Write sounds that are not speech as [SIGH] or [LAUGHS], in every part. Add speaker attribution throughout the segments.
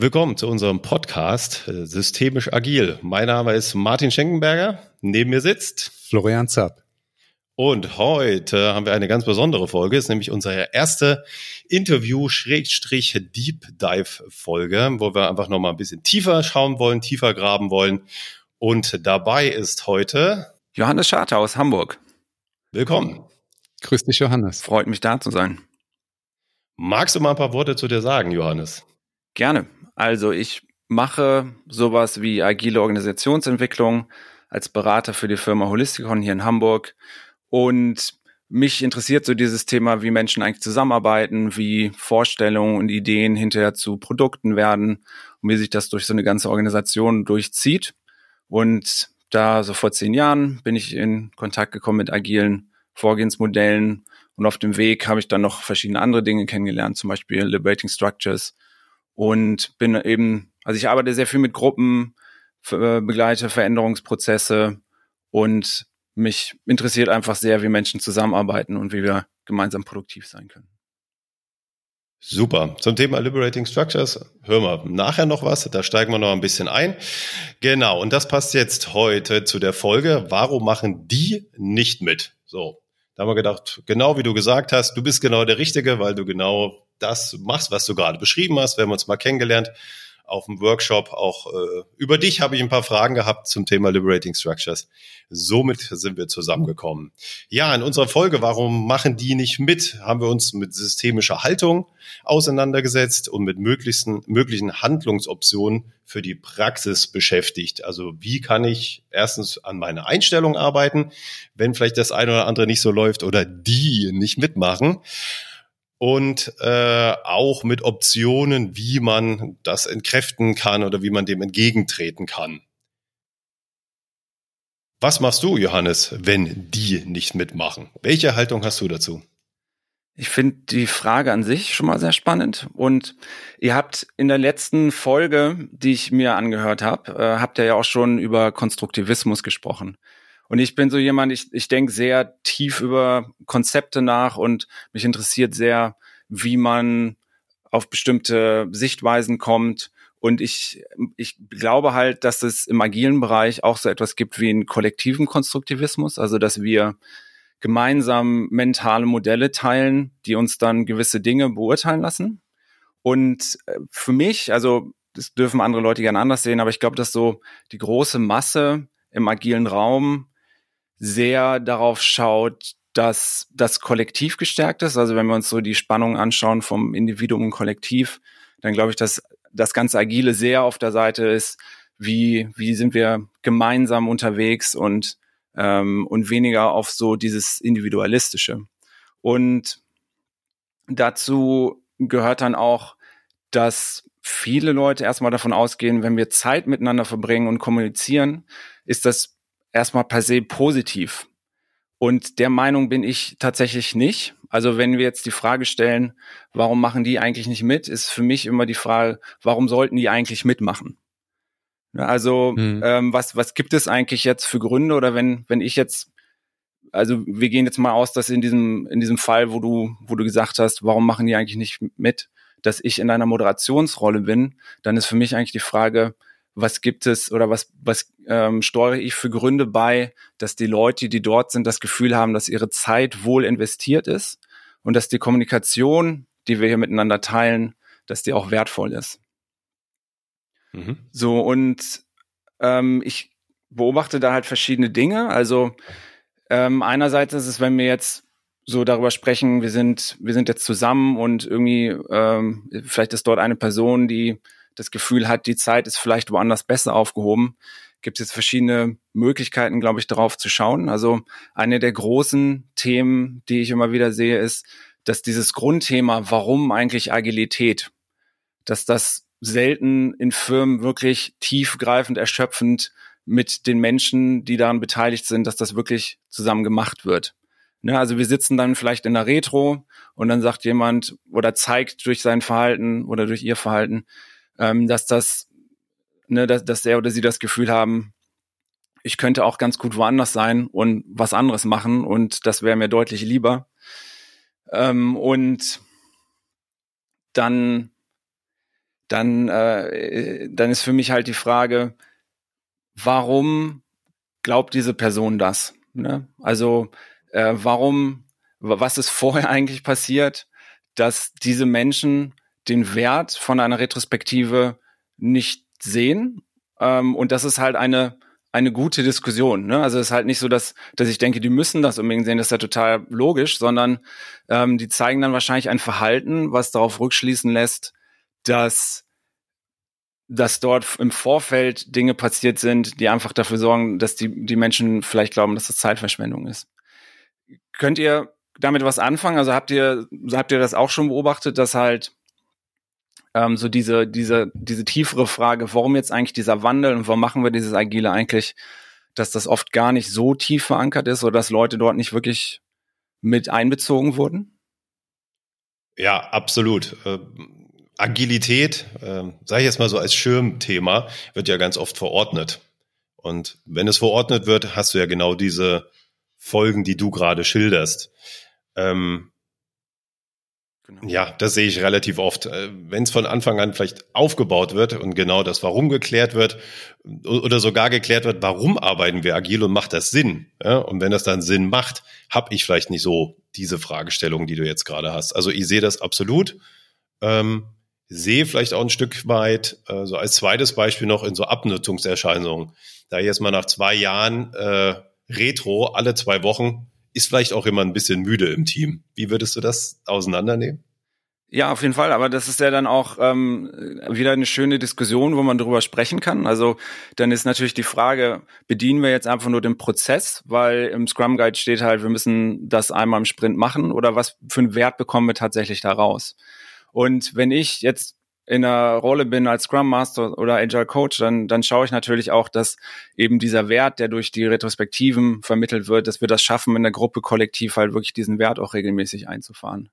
Speaker 1: Willkommen zu unserem Podcast äh, Systemisch Agil. Mein Name ist Martin Schenkenberger. Neben mir sitzt
Speaker 2: Florian Zapp.
Speaker 1: Und heute haben wir eine ganz besondere Folge. Es ist nämlich unsere erste Interview-Deep Dive-Folge, wo wir einfach nochmal ein bisschen tiefer schauen wollen, tiefer graben wollen. Und dabei ist heute
Speaker 3: Johannes Scharter aus Hamburg.
Speaker 1: Willkommen.
Speaker 2: Grüß dich, Johannes.
Speaker 3: Freut mich da zu sein.
Speaker 1: Magst du mal ein paar Worte zu dir sagen, Johannes?
Speaker 3: Gerne. Also ich mache sowas wie agile Organisationsentwicklung als Berater für die Firma Holisticon hier in Hamburg und mich interessiert so dieses Thema, wie Menschen eigentlich zusammenarbeiten, wie Vorstellungen und Ideen hinterher zu Produkten werden und wie sich das durch so eine ganze Organisation durchzieht. Und da so vor zehn Jahren bin ich in Kontakt gekommen mit agilen Vorgehensmodellen und auf dem Weg habe ich dann noch verschiedene andere Dinge kennengelernt, zum Beispiel Liberating Structures und bin eben, also ich arbeite sehr viel mit Gruppen, äh, begleite Veränderungsprozesse und mich interessiert einfach sehr, wie Menschen zusammenarbeiten und wie wir gemeinsam produktiv sein können.
Speaker 1: Super. Zum Thema Liberating Structures hören wir nachher noch was. Da steigen wir noch ein bisschen ein. Genau. Und das passt jetzt heute zu der Folge. Warum machen die nicht mit? So. Da haben wir gedacht, genau wie du gesagt hast, du bist genau der Richtige, weil du genau das machst, was du gerade beschrieben hast. Wir haben uns mal kennengelernt auf dem Workshop. Auch äh, über dich habe ich ein paar Fragen gehabt zum Thema Liberating Structures. Somit sind wir zusammengekommen. Ja, in unserer Folge, warum machen die nicht mit, haben wir uns mit systemischer Haltung auseinandergesetzt und mit möglichsten, möglichen Handlungsoptionen für die Praxis beschäftigt. Also wie kann ich erstens an meiner Einstellung arbeiten, wenn vielleicht das eine oder andere nicht so läuft oder die nicht mitmachen und äh, auch mit Optionen, wie man das entkräften kann oder wie man dem entgegentreten kann. Was machst du, Johannes, wenn die nicht mitmachen? Welche Haltung hast du dazu?
Speaker 3: Ich finde die Frage an sich schon mal sehr spannend. Und ihr habt in der letzten Folge, die ich mir angehört habe, äh, habt ihr ja auch schon über Konstruktivismus gesprochen. Und ich bin so jemand, ich, ich denke sehr tief über Konzepte nach und mich interessiert sehr, wie man auf bestimmte Sichtweisen kommt. Und ich, ich glaube halt, dass es im agilen Bereich auch so etwas gibt wie einen kollektiven Konstruktivismus, also dass wir gemeinsam mentale Modelle teilen, die uns dann gewisse Dinge beurteilen lassen. Und äh, für mich, also das dürfen andere Leute gerne anders sehen, aber ich glaube, dass so die große Masse im agilen Raum sehr darauf schaut, dass das Kollektiv gestärkt ist. Also wenn wir uns so die Spannung anschauen vom Individuum und Kollektiv, dann glaube ich, dass das ganze Agile sehr auf der Seite ist, wie, wie sind wir gemeinsam unterwegs und, ähm, und weniger auf so dieses Individualistische. Und dazu gehört dann auch, dass viele Leute erstmal davon ausgehen, wenn wir Zeit miteinander verbringen und kommunizieren, ist das erstmal per se positiv. Und der Meinung bin ich tatsächlich nicht. Also wenn wir jetzt die Frage stellen, warum machen die eigentlich nicht mit, ist für mich immer die Frage, warum sollten die eigentlich mitmachen? Also hm. ähm, was, was gibt es eigentlich jetzt für Gründe oder wenn, wenn ich jetzt, also wir gehen jetzt mal aus, dass in diesem, in diesem Fall, wo du, wo du gesagt hast, warum machen die eigentlich nicht mit, dass ich in einer Moderationsrolle bin, dann ist für mich eigentlich die Frage, was gibt es oder was, was ähm, steuere ich für Gründe bei, dass die Leute, die dort sind, das Gefühl haben, dass ihre Zeit wohl investiert ist und dass die Kommunikation, die wir hier miteinander teilen, dass die auch wertvoll ist. Mhm. So, und ähm, ich beobachte da halt verschiedene Dinge. Also ähm, einerseits ist es, wenn wir jetzt so darüber sprechen, wir sind, wir sind jetzt zusammen und irgendwie, ähm, vielleicht ist dort eine Person, die das Gefühl hat, die Zeit ist vielleicht woanders besser aufgehoben, gibt es jetzt verschiedene Möglichkeiten, glaube ich, darauf zu schauen. Also eine der großen Themen, die ich immer wieder sehe, ist, dass dieses Grundthema, warum eigentlich Agilität, dass das selten in Firmen wirklich tiefgreifend, erschöpfend mit den Menschen, die daran beteiligt sind, dass das wirklich zusammen gemacht wird. Ne, also wir sitzen dann vielleicht in der Retro und dann sagt jemand oder zeigt durch sein Verhalten oder durch ihr Verhalten, ähm, dass das, ne, dass, dass er oder sie das Gefühl haben, ich könnte auch ganz gut woanders sein und was anderes machen und das wäre mir deutlich lieber. Ähm, und dann dann, äh, dann ist für mich halt die Frage, warum glaubt diese Person das? Ne? Also äh, warum, was ist vorher [LAUGHS] eigentlich passiert, dass diese Menschen den Wert von einer Retrospektive nicht sehen? Ähm, und das ist halt eine eine gute Diskussion. Ne? Also es ist halt nicht so, dass, dass ich denke, die müssen das unbedingt sehen, das ist ja total logisch, sondern ähm, die zeigen dann wahrscheinlich ein Verhalten, was darauf rückschließen lässt, dass dass dort im Vorfeld Dinge passiert sind, die einfach dafür sorgen, dass die, die Menschen vielleicht glauben, dass das Zeitverschwendung ist. Könnt ihr damit was anfangen? Also habt ihr, habt ihr das auch schon beobachtet, dass halt ähm, so diese, diese, diese tiefere Frage, warum jetzt eigentlich dieser Wandel und warum machen wir dieses Agile eigentlich, dass das oft gar nicht so tief verankert ist oder dass Leute dort nicht wirklich mit einbezogen wurden?
Speaker 1: Ja, absolut. Ähm Agilität, äh, sage ich jetzt mal so als Schirmthema, wird ja ganz oft verordnet. Und wenn es verordnet wird, hast du ja genau diese Folgen, die du gerade schilderst. Ähm, genau. Ja, das sehe ich relativ oft. Äh, wenn es von Anfang an vielleicht aufgebaut wird und genau das Warum geklärt wird oder sogar geklärt wird, warum arbeiten wir agil und macht das Sinn? Ja, und wenn das dann Sinn macht, habe ich vielleicht nicht so diese Fragestellung, die du jetzt gerade hast. Also ich sehe das absolut. Ähm, sehe vielleicht auch ein Stück weit, äh, so als zweites Beispiel noch in so Abnutzungserscheinungen. Da jetzt mal nach zwei Jahren äh, Retro alle zwei Wochen ist vielleicht auch immer ein bisschen müde im Team. Wie würdest du das auseinandernehmen?
Speaker 3: Ja, auf jeden Fall. Aber das ist ja dann auch ähm, wieder eine schöne Diskussion, wo man darüber sprechen kann. Also dann ist natürlich die Frage, bedienen wir jetzt einfach nur den Prozess, weil im Scrum Guide steht halt, wir müssen das einmal im Sprint machen oder was für einen Wert bekommen wir tatsächlich da raus? Und wenn ich jetzt in einer Rolle bin als Scrum Master oder Agile Coach, dann, dann schaue ich natürlich auch, dass eben dieser Wert, der durch die Retrospektiven vermittelt wird, dass wir das schaffen, in der Gruppe kollektiv halt wirklich diesen Wert auch regelmäßig einzufahren.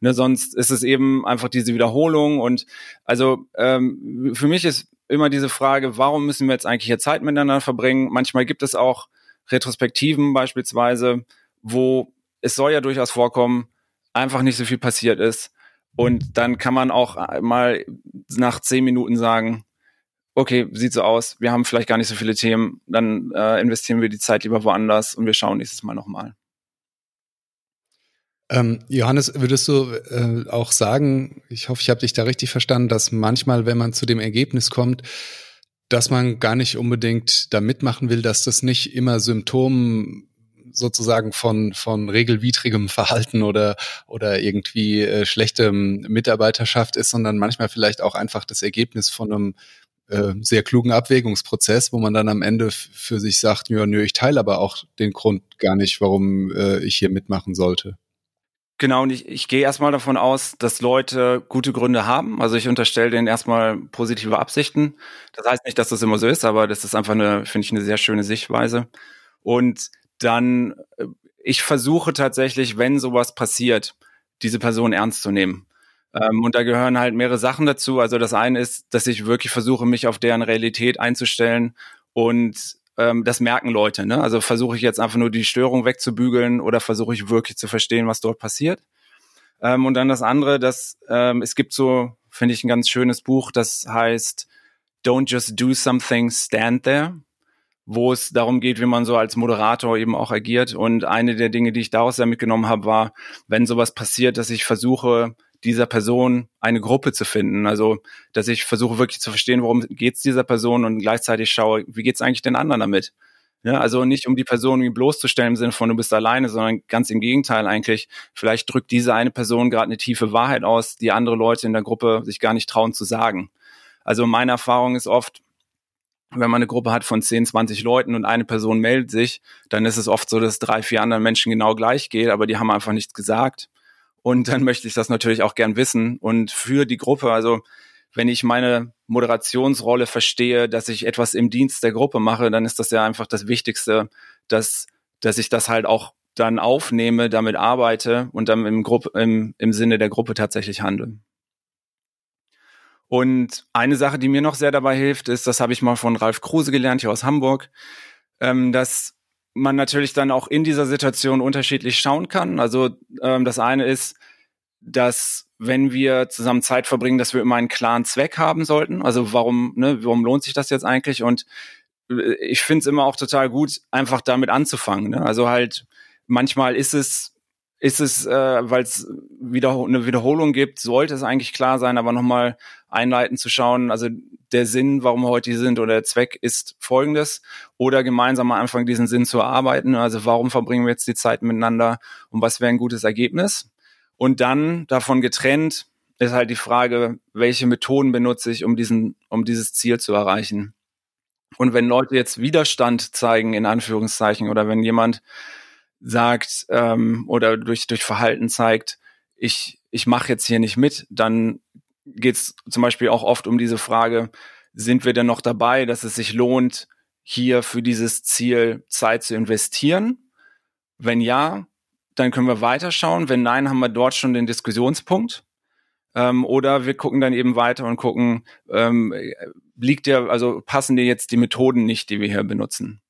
Speaker 3: Ne, sonst ist es eben einfach diese Wiederholung und also ähm, für mich ist immer diese Frage, warum müssen wir jetzt eigentlich hier Zeit miteinander verbringen? Manchmal gibt es auch Retrospektiven beispielsweise, wo es soll ja durchaus vorkommen, einfach nicht so viel passiert ist und dann kann man auch mal nach zehn Minuten sagen, okay, sieht so aus, wir haben vielleicht gar nicht so viele Themen, dann äh, investieren wir die Zeit lieber woanders und wir schauen nächstes Mal nochmal.
Speaker 2: Ähm, Johannes, würdest du äh, auch sagen, ich hoffe, ich habe dich da richtig verstanden, dass manchmal, wenn man zu dem Ergebnis kommt, dass man gar nicht unbedingt da mitmachen will, dass das nicht immer Symptom sozusagen von, von regelwidrigem Verhalten oder, oder irgendwie äh, schlechtem Mitarbeiterschaft ist, sondern manchmal vielleicht auch einfach das Ergebnis von einem äh, sehr klugen Abwägungsprozess, wo man dann am Ende für sich sagt, ja, nö, ich teile aber auch den Grund gar nicht, warum äh, ich hier mitmachen sollte.
Speaker 3: Genau, und ich, ich gehe erstmal davon aus, dass Leute gute Gründe haben. Also ich unterstelle denen erstmal positive Absichten. Das heißt nicht, dass das immer so ist, aber das ist einfach eine, finde ich, eine sehr schöne Sichtweise. Und dann äh, ich versuche tatsächlich, wenn sowas passiert, diese Person ernst zu nehmen. Ähm, und da gehören halt mehrere Sachen dazu. Also das eine ist, dass ich wirklich versuche, mich auf deren Realität einzustellen und ähm, das merken Leute. Ne? Also versuche ich jetzt einfach nur die Störung wegzubügeln oder versuche ich wirklich zu verstehen, was dort passiert. Ähm, und dann das andere, dass ähm, es gibt so, finde ich, ein ganz schönes Buch, das heißt Don't just do something, stand there wo es darum geht, wie man so als Moderator eben auch agiert. Und eine der Dinge, die ich daraus sehr mitgenommen habe, war, wenn sowas passiert, dass ich versuche, dieser Person eine Gruppe zu finden. Also, dass ich versuche wirklich zu verstehen, worum geht es dieser Person und gleichzeitig schaue, wie geht es eigentlich den anderen damit. Ja, also nicht um die Person bloßzustellen im Sinne von du bist alleine, sondern ganz im Gegenteil eigentlich. Vielleicht drückt diese eine Person gerade eine tiefe Wahrheit aus, die andere Leute in der Gruppe sich gar nicht trauen zu sagen. Also meine Erfahrung ist oft, wenn man eine Gruppe hat von 10, 20 Leuten und eine Person meldet sich, dann ist es oft so, dass drei, vier anderen Menschen genau gleich geht, aber die haben einfach nichts gesagt. Und dann [LAUGHS] möchte ich das natürlich auch gern wissen. Und für die Gruppe, also wenn ich meine Moderationsrolle verstehe, dass ich etwas im Dienst der Gruppe mache, dann ist das ja einfach das Wichtigste, dass, dass ich das halt auch dann aufnehme, damit arbeite und dann im, Gruppe, im, im Sinne der Gruppe tatsächlich handle. Und eine Sache, die mir noch sehr dabei hilft, ist, das habe ich mal von Ralf Kruse gelernt, hier aus Hamburg, ähm, dass man natürlich dann auch in dieser Situation unterschiedlich schauen kann. Also ähm, das eine ist, dass wenn wir zusammen Zeit verbringen, dass wir immer einen klaren Zweck haben sollten. Also warum, ne, warum lohnt sich das jetzt eigentlich? Und äh, ich finde es immer auch total gut, einfach damit anzufangen. Ne? Also halt, manchmal ist es, ist es, äh, weil es wieder eine Wiederholung gibt, sollte es eigentlich klar sein, aber nochmal einleiten zu schauen, also der Sinn, warum wir heute hier sind oder der Zweck ist folgendes oder gemeinsam am Anfang diesen Sinn zu erarbeiten. Also warum verbringen wir jetzt die Zeit miteinander und was wäre ein gutes Ergebnis? Und dann davon getrennt ist halt die Frage, welche Methoden benutze ich, um diesen, um dieses Ziel zu erreichen. Und wenn Leute jetzt Widerstand zeigen, in Anführungszeichen, oder wenn jemand sagt ähm, oder durch, durch Verhalten zeigt, ich, ich mache jetzt hier nicht mit, dann geht es zum Beispiel auch oft um diese Frage, sind wir denn noch dabei, dass es sich lohnt, hier für dieses Ziel Zeit zu investieren? Wenn ja, dann können wir weiterschauen. Wenn nein, haben wir dort schon den Diskussionspunkt. Ähm, oder wir gucken dann eben weiter und gucken, ähm, liegt dir, also passen dir jetzt die Methoden nicht, die wir hier benutzen.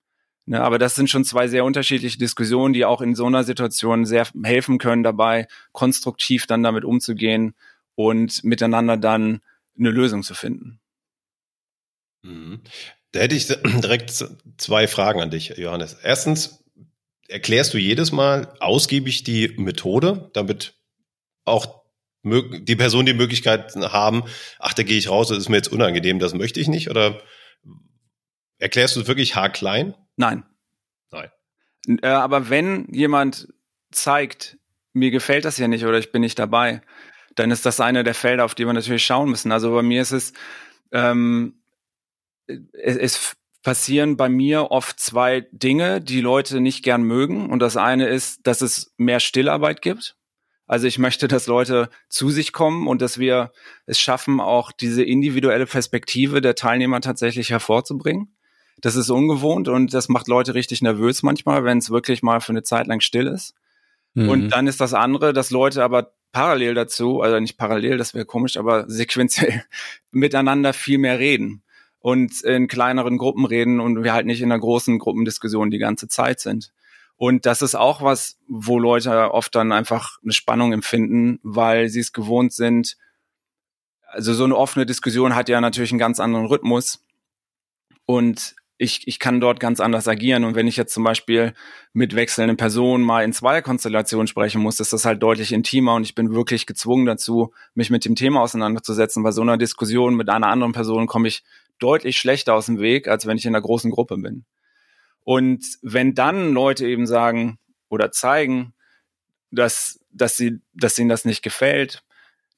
Speaker 3: Ne, aber das sind schon zwei sehr unterschiedliche Diskussionen, die auch in so einer Situation sehr helfen können, dabei konstruktiv dann damit umzugehen und miteinander dann eine Lösung zu finden.
Speaker 1: Mhm. Da hätte ich [CLEARS THROAT] direkt zwei Fragen an dich, Johannes. Erstens, erklärst du jedes Mal ausgiebig die Methode, damit auch die Person die Möglichkeit haben, ach, da gehe ich raus, das ist mir jetzt unangenehm, das möchte ich nicht? Oder erklärst du es wirklich haarklein?
Speaker 3: Nein.
Speaker 1: Nein.
Speaker 3: Äh, aber wenn jemand zeigt, mir gefällt das ja nicht oder ich bin nicht dabei, dann ist das eine der Felder, auf die wir natürlich schauen müssen. Also bei mir ist es, ähm, es, es passieren bei mir oft zwei Dinge, die Leute nicht gern mögen. Und das eine ist, dass es mehr Stillarbeit gibt. Also ich möchte, dass Leute zu sich kommen und dass wir es schaffen, auch diese individuelle Perspektive der Teilnehmer tatsächlich hervorzubringen. Das ist ungewohnt und das macht Leute richtig nervös manchmal, wenn es wirklich mal für eine Zeit lang still ist. Mhm. Und dann ist das andere, dass Leute aber parallel dazu, also nicht parallel, das wäre komisch, aber [LAUGHS] sequenziell miteinander viel mehr reden und in kleineren Gruppen reden und wir halt nicht in einer großen Gruppendiskussion die ganze Zeit sind. Und das ist auch was, wo Leute oft dann einfach eine Spannung empfinden, weil sie es gewohnt sind. Also so eine offene Diskussion hat ja natürlich einen ganz anderen Rhythmus. Und ich, ich kann dort ganz anders agieren. Und wenn ich jetzt zum Beispiel mit wechselnden Personen mal in Zweierkonstellationen sprechen muss, ist das halt deutlich intimer und ich bin wirklich gezwungen dazu, mich mit dem Thema auseinanderzusetzen. Bei so einer Diskussion mit einer anderen Person komme ich deutlich schlechter aus dem Weg, als wenn ich in einer großen Gruppe bin. Und wenn dann Leute eben sagen oder zeigen, dass, dass, sie, dass ihnen das nicht gefällt,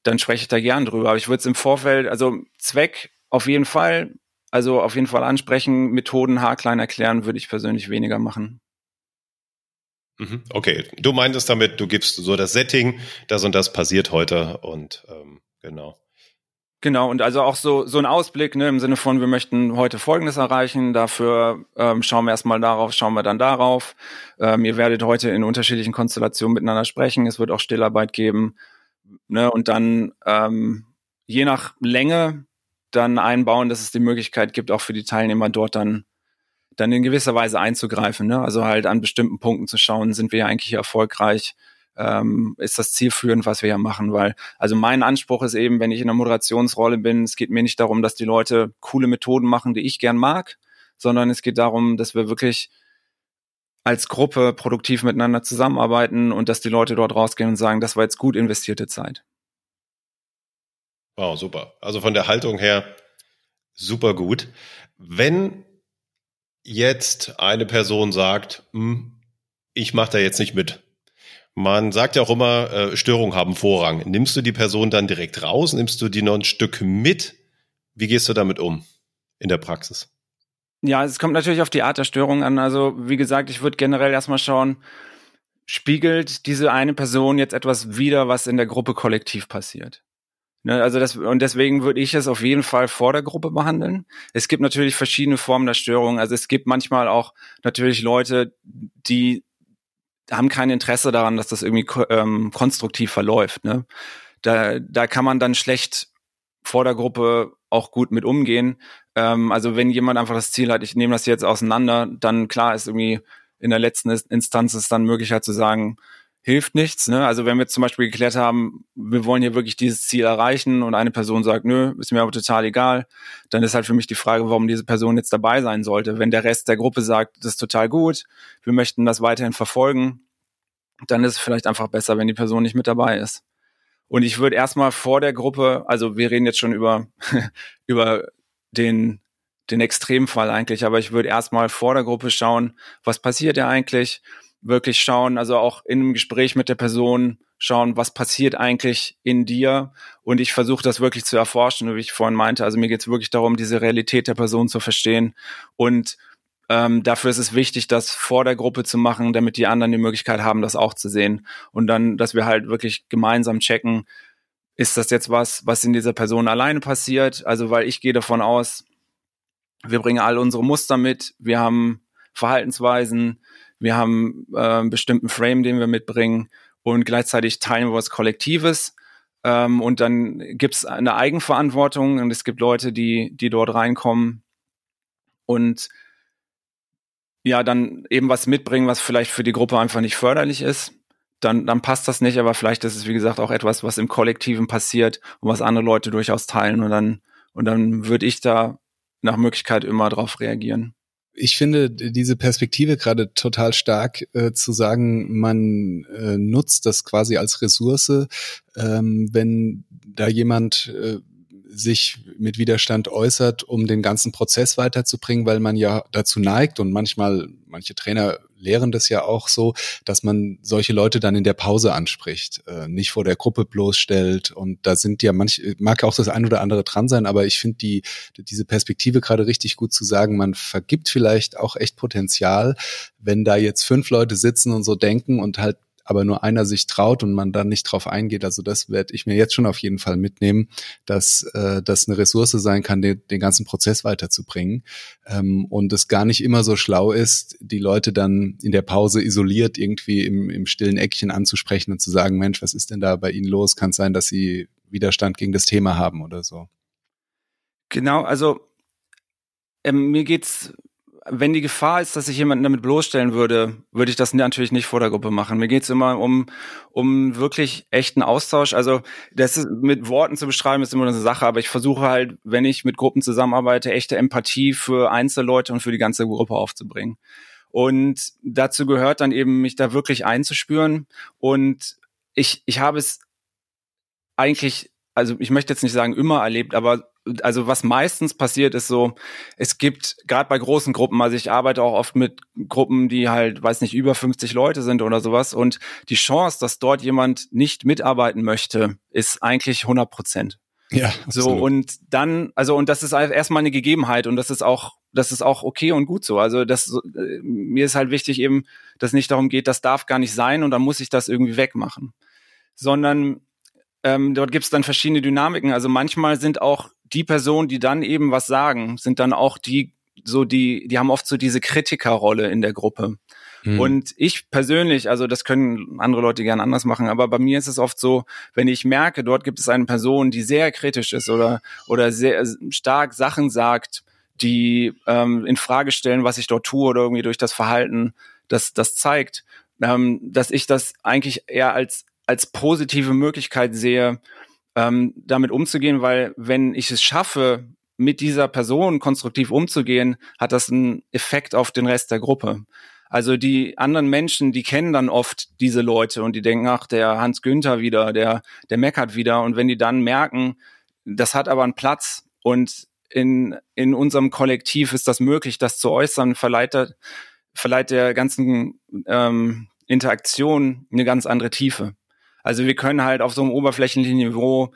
Speaker 3: dann spreche ich da gern drüber. Aber ich würde es im Vorfeld, also Zweck auf jeden Fall, also auf jeden Fall ansprechen, Methoden haarklein erklären, würde ich persönlich weniger machen.
Speaker 1: Mhm. Okay, du meintest damit, du gibst so das Setting, das und das passiert heute und ähm, genau.
Speaker 3: Genau, und also auch so, so ein Ausblick ne, im Sinne von, wir möchten heute Folgendes erreichen, dafür ähm, schauen wir erstmal darauf, schauen wir dann darauf. Ähm, ihr werdet heute in unterschiedlichen Konstellationen miteinander sprechen, es wird auch Stillarbeit geben. Ne, und dann ähm, je nach Länge dann einbauen, dass es die Möglichkeit gibt, auch für die Teilnehmer dort dann dann in gewisser Weise einzugreifen. Ne? Also halt an bestimmten Punkten zu schauen, sind wir ja eigentlich erfolgreich, ähm, ist das zielführend, was wir hier machen, weil also mein Anspruch ist eben, wenn ich in der Moderationsrolle bin, es geht mir nicht darum, dass die Leute coole Methoden machen, die ich gern mag, sondern es geht darum, dass wir wirklich als Gruppe produktiv miteinander zusammenarbeiten und dass die Leute dort rausgehen und sagen, das war jetzt gut investierte Zeit.
Speaker 1: Wow, super. Also von der Haltung her super gut. Wenn jetzt eine Person sagt, hm, ich mache da jetzt nicht mit, man sagt ja auch immer, äh, Störungen haben Vorrang. Nimmst du die Person dann direkt raus? Nimmst du die noch ein Stück mit? Wie gehst du damit um in der Praxis?
Speaker 3: Ja, es kommt natürlich auf die Art der Störung an. Also, wie gesagt, ich würde generell erstmal schauen, spiegelt diese eine Person jetzt etwas wider, was in der Gruppe kollektiv passiert? Ne, also das, und deswegen würde ich es auf jeden Fall vor der Gruppe behandeln. Es gibt natürlich verschiedene Formen der Störung. Also es gibt manchmal auch natürlich Leute, die haben kein Interesse daran, dass das irgendwie ähm, konstruktiv verläuft. Ne? Da, da kann man dann schlecht vor der Gruppe auch gut mit umgehen. Ähm, also wenn jemand einfach das Ziel hat, ich nehme das jetzt auseinander, dann klar ist irgendwie in der letzten Instanz ist dann Möglichkeit zu sagen, hilft nichts. Ne? Also wenn wir zum Beispiel geklärt haben, wir wollen hier wirklich dieses Ziel erreichen und eine Person sagt, nö, ist mir aber total egal, dann ist halt für mich die Frage, warum diese Person jetzt dabei sein sollte. Wenn der Rest der Gruppe sagt, das ist total gut, wir möchten das weiterhin verfolgen, dann ist es vielleicht einfach besser, wenn die Person nicht mit dabei ist. Und ich würde erstmal vor der Gruppe, also wir reden jetzt schon über, [LAUGHS] über den, den Extremfall eigentlich, aber ich würde erstmal vor der Gruppe schauen, was passiert ja eigentlich, wirklich schauen, also auch in einem Gespräch mit der Person schauen, was passiert eigentlich in dir. Und ich versuche das wirklich zu erforschen, wie ich vorhin meinte. Also mir geht es wirklich darum, diese Realität der Person zu verstehen. Und ähm, dafür ist es wichtig, das vor der Gruppe zu machen, damit die anderen die Möglichkeit haben, das auch zu sehen. Und dann, dass wir halt wirklich gemeinsam checken, ist das jetzt was, was in dieser Person alleine passiert? Also, weil ich gehe davon aus, wir bringen all unsere Muster mit, wir haben Verhaltensweisen, wir haben äh, einen bestimmten Frame, den wir mitbringen und gleichzeitig teilen wir was Kollektives. Ähm, und dann gibt es eine Eigenverantwortung und es gibt Leute, die, die dort reinkommen und ja, dann eben was mitbringen, was vielleicht für die Gruppe einfach nicht förderlich ist. Dann, dann passt das nicht, aber vielleicht ist es, wie gesagt, auch etwas, was im Kollektiven passiert und was andere Leute durchaus teilen und dann, und dann würde ich da nach Möglichkeit immer darauf reagieren
Speaker 2: ich finde diese Perspektive gerade total stark äh, zu sagen, man äh, nutzt das quasi als Ressource, ähm, wenn da jemand äh, sich mit Widerstand äußert, um den ganzen Prozess weiterzubringen, weil man ja dazu neigt und manchmal, manche Trainer lehren das ja auch so, dass man solche Leute dann in der Pause anspricht, äh, nicht vor der Gruppe bloßstellt. Und da sind ja manch, mag auch das ein oder andere dran sein, aber ich finde die, diese Perspektive gerade richtig gut zu sagen, man vergibt vielleicht auch echt Potenzial, wenn da jetzt fünf Leute sitzen und so denken und halt aber nur einer sich traut und man dann nicht drauf eingeht. Also das werde ich mir jetzt schon auf jeden Fall mitnehmen, dass äh, das eine Ressource sein kann, den, den ganzen Prozess weiterzubringen. Ähm, und es gar nicht immer so schlau ist, die Leute dann in der Pause isoliert irgendwie im, im stillen Eckchen anzusprechen und zu sagen, Mensch, was ist denn da bei Ihnen los? Kann es sein, dass Sie Widerstand gegen das Thema haben oder so?
Speaker 3: Genau, also ähm, mir geht's wenn die Gefahr ist, dass ich jemanden damit bloßstellen würde, würde ich das natürlich nicht vor der Gruppe machen. Mir geht's immer um, um wirklich echten Austausch. Also das ist, mit Worten zu beschreiben ist immer eine Sache, aber ich versuche halt, wenn ich mit Gruppen zusammenarbeite, echte Empathie für Einzelleute und für die ganze Gruppe aufzubringen. Und dazu gehört dann eben, mich da wirklich einzuspüren. Und ich, ich habe es eigentlich, also ich möchte jetzt nicht sagen immer erlebt, aber also was meistens passiert ist so, es gibt gerade bei großen Gruppen, also ich arbeite auch oft mit Gruppen, die halt, weiß nicht, über 50 Leute sind oder sowas und die Chance, dass dort jemand nicht mitarbeiten möchte, ist eigentlich 100 Prozent.
Speaker 2: Ja,
Speaker 3: absolut. so und dann, also und das ist erstmal eine Gegebenheit und das ist auch, das ist auch okay und gut so. Also das, äh, mir ist halt wichtig eben, dass nicht darum geht, das darf gar nicht sein und dann muss ich das irgendwie wegmachen, sondern ähm, dort gibt es dann verschiedene Dynamiken. Also manchmal sind auch die Personen, die dann eben was sagen, sind dann auch die, so die, die haben oft so diese Kritikerrolle in der Gruppe. Mhm. Und ich persönlich, also das können andere Leute gern anders machen, aber bei mir ist es oft so, wenn ich merke, dort gibt es eine Person, die sehr kritisch ist oder, oder sehr stark Sachen sagt, die ähm, in Frage stellen, was ich dort tue oder irgendwie durch das Verhalten das, das zeigt, ähm, dass ich das eigentlich eher als, als positive Möglichkeit sehe, ähm, damit umzugehen, weil wenn ich es schaffe, mit dieser Person konstruktiv umzugehen, hat das einen Effekt auf den Rest der Gruppe. Also die anderen Menschen, die kennen dann oft diese Leute und die denken, ach, der Hans Günther wieder, der, der meckert wieder. Und wenn die dann merken, das hat aber einen Platz und in, in unserem Kollektiv ist das möglich, das zu äußern, verleiht, der, verleiht der ganzen ähm, Interaktion eine ganz andere Tiefe. Also wir können halt auf so einem oberflächlichen Niveau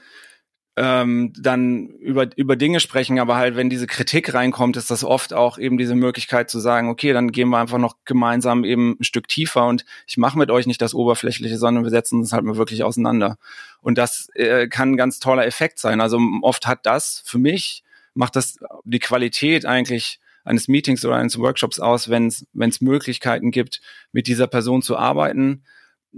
Speaker 3: ähm, dann über, über Dinge sprechen, aber halt, wenn diese Kritik reinkommt, ist das oft auch eben diese Möglichkeit zu sagen, okay, dann gehen wir einfach noch gemeinsam eben ein Stück tiefer und ich mache mit euch nicht das Oberflächliche, sondern wir setzen uns halt mal wirklich auseinander. Und das äh, kann ein ganz toller Effekt sein. Also oft hat das für mich, macht das die Qualität eigentlich eines Meetings oder eines Workshops aus, wenn es Möglichkeiten gibt, mit dieser Person zu arbeiten,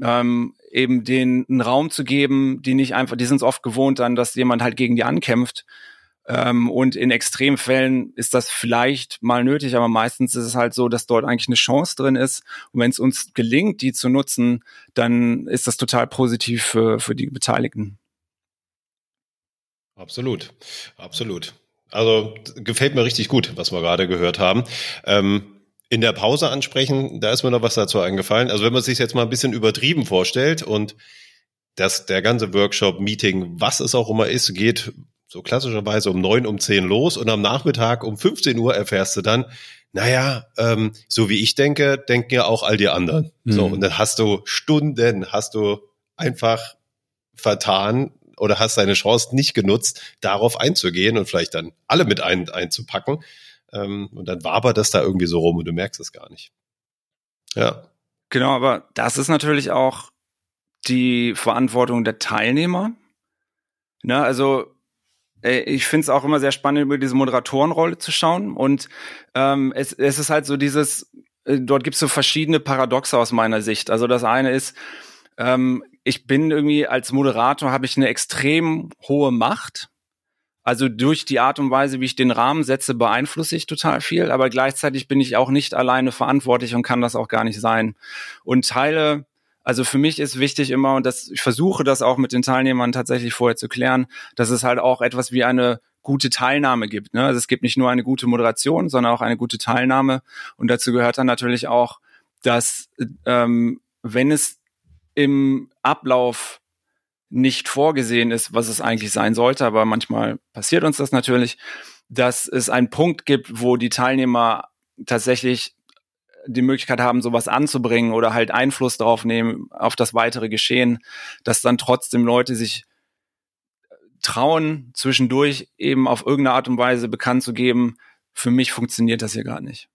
Speaker 3: ähm, eben den einen Raum zu geben, die nicht einfach, die sind es oft gewohnt dann, dass jemand halt gegen die ankämpft. Ähm, und in Extremfällen ist das vielleicht mal nötig, aber meistens ist es halt so, dass dort eigentlich eine Chance drin ist. Und wenn es uns gelingt, die zu nutzen, dann ist das total positiv für, für die Beteiligten.
Speaker 1: Absolut, absolut. Also gefällt mir richtig gut, was wir gerade gehört haben. Ähm, in der Pause ansprechen, da ist mir noch was dazu eingefallen. Also wenn man sich jetzt mal ein bisschen übertrieben vorstellt und dass der ganze Workshop, Meeting, was es auch immer ist, geht so klassischerweise um neun, um zehn los und am Nachmittag um 15 Uhr erfährst du dann, naja, ähm, so wie ich denke, denken ja auch all die anderen. Mhm. So, und dann hast du Stunden, hast du einfach vertan oder hast deine Chance nicht genutzt, darauf einzugehen und vielleicht dann alle mit ein, einzupacken. Ähm, und dann wabert das da irgendwie so rum und du merkst es gar nicht. Ja.
Speaker 3: Genau, aber das ist natürlich auch die Verantwortung der Teilnehmer. Ne, also äh, ich finde es auch immer sehr spannend, über diese Moderatorenrolle zu schauen. Und ähm, es, es ist halt so dieses, äh, dort gibt es so verschiedene Paradoxe aus meiner Sicht. Also das eine ist, ähm, ich bin irgendwie als Moderator, habe ich eine extrem hohe Macht. Also durch die Art und Weise, wie ich den Rahmen setze, beeinflusse ich total viel, aber gleichzeitig bin ich auch nicht alleine verantwortlich und kann das auch gar nicht sein. Und Teile also für mich ist wichtig immer, und das, ich versuche das auch mit den Teilnehmern tatsächlich vorher zu klären, dass es halt auch etwas wie eine gute Teilnahme gibt. Ne? Also es gibt nicht nur eine gute Moderation, sondern auch eine gute Teilnahme. Und dazu gehört dann natürlich auch, dass ähm, wenn es im Ablauf nicht vorgesehen ist, was es eigentlich sein sollte, aber manchmal passiert uns das natürlich, dass es einen Punkt gibt, wo die Teilnehmer tatsächlich die Möglichkeit haben, sowas anzubringen oder halt Einfluss darauf nehmen, auf das weitere Geschehen, dass dann trotzdem Leute sich trauen, zwischendurch eben auf irgendeine Art und Weise bekannt zu geben, für mich funktioniert das hier gar nicht.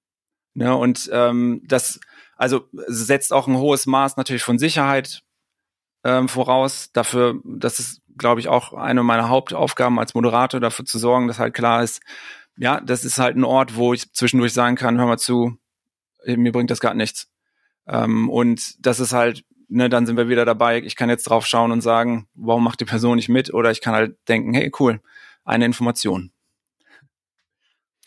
Speaker 3: Ja, und ähm, das also setzt auch ein hohes Maß natürlich von Sicherheit ähm, voraus. Dafür, das ist, glaube ich, auch eine meiner Hauptaufgaben als Moderator, dafür zu sorgen, dass halt klar ist, ja, das ist halt ein Ort, wo ich zwischendurch sagen kann, hör mal zu, mir bringt das gar nichts. Ähm, und das ist halt, ne, dann sind wir wieder dabei. Ich kann jetzt drauf schauen und sagen, warum macht die Person nicht mit? Oder ich kann halt denken, hey, cool, eine Information.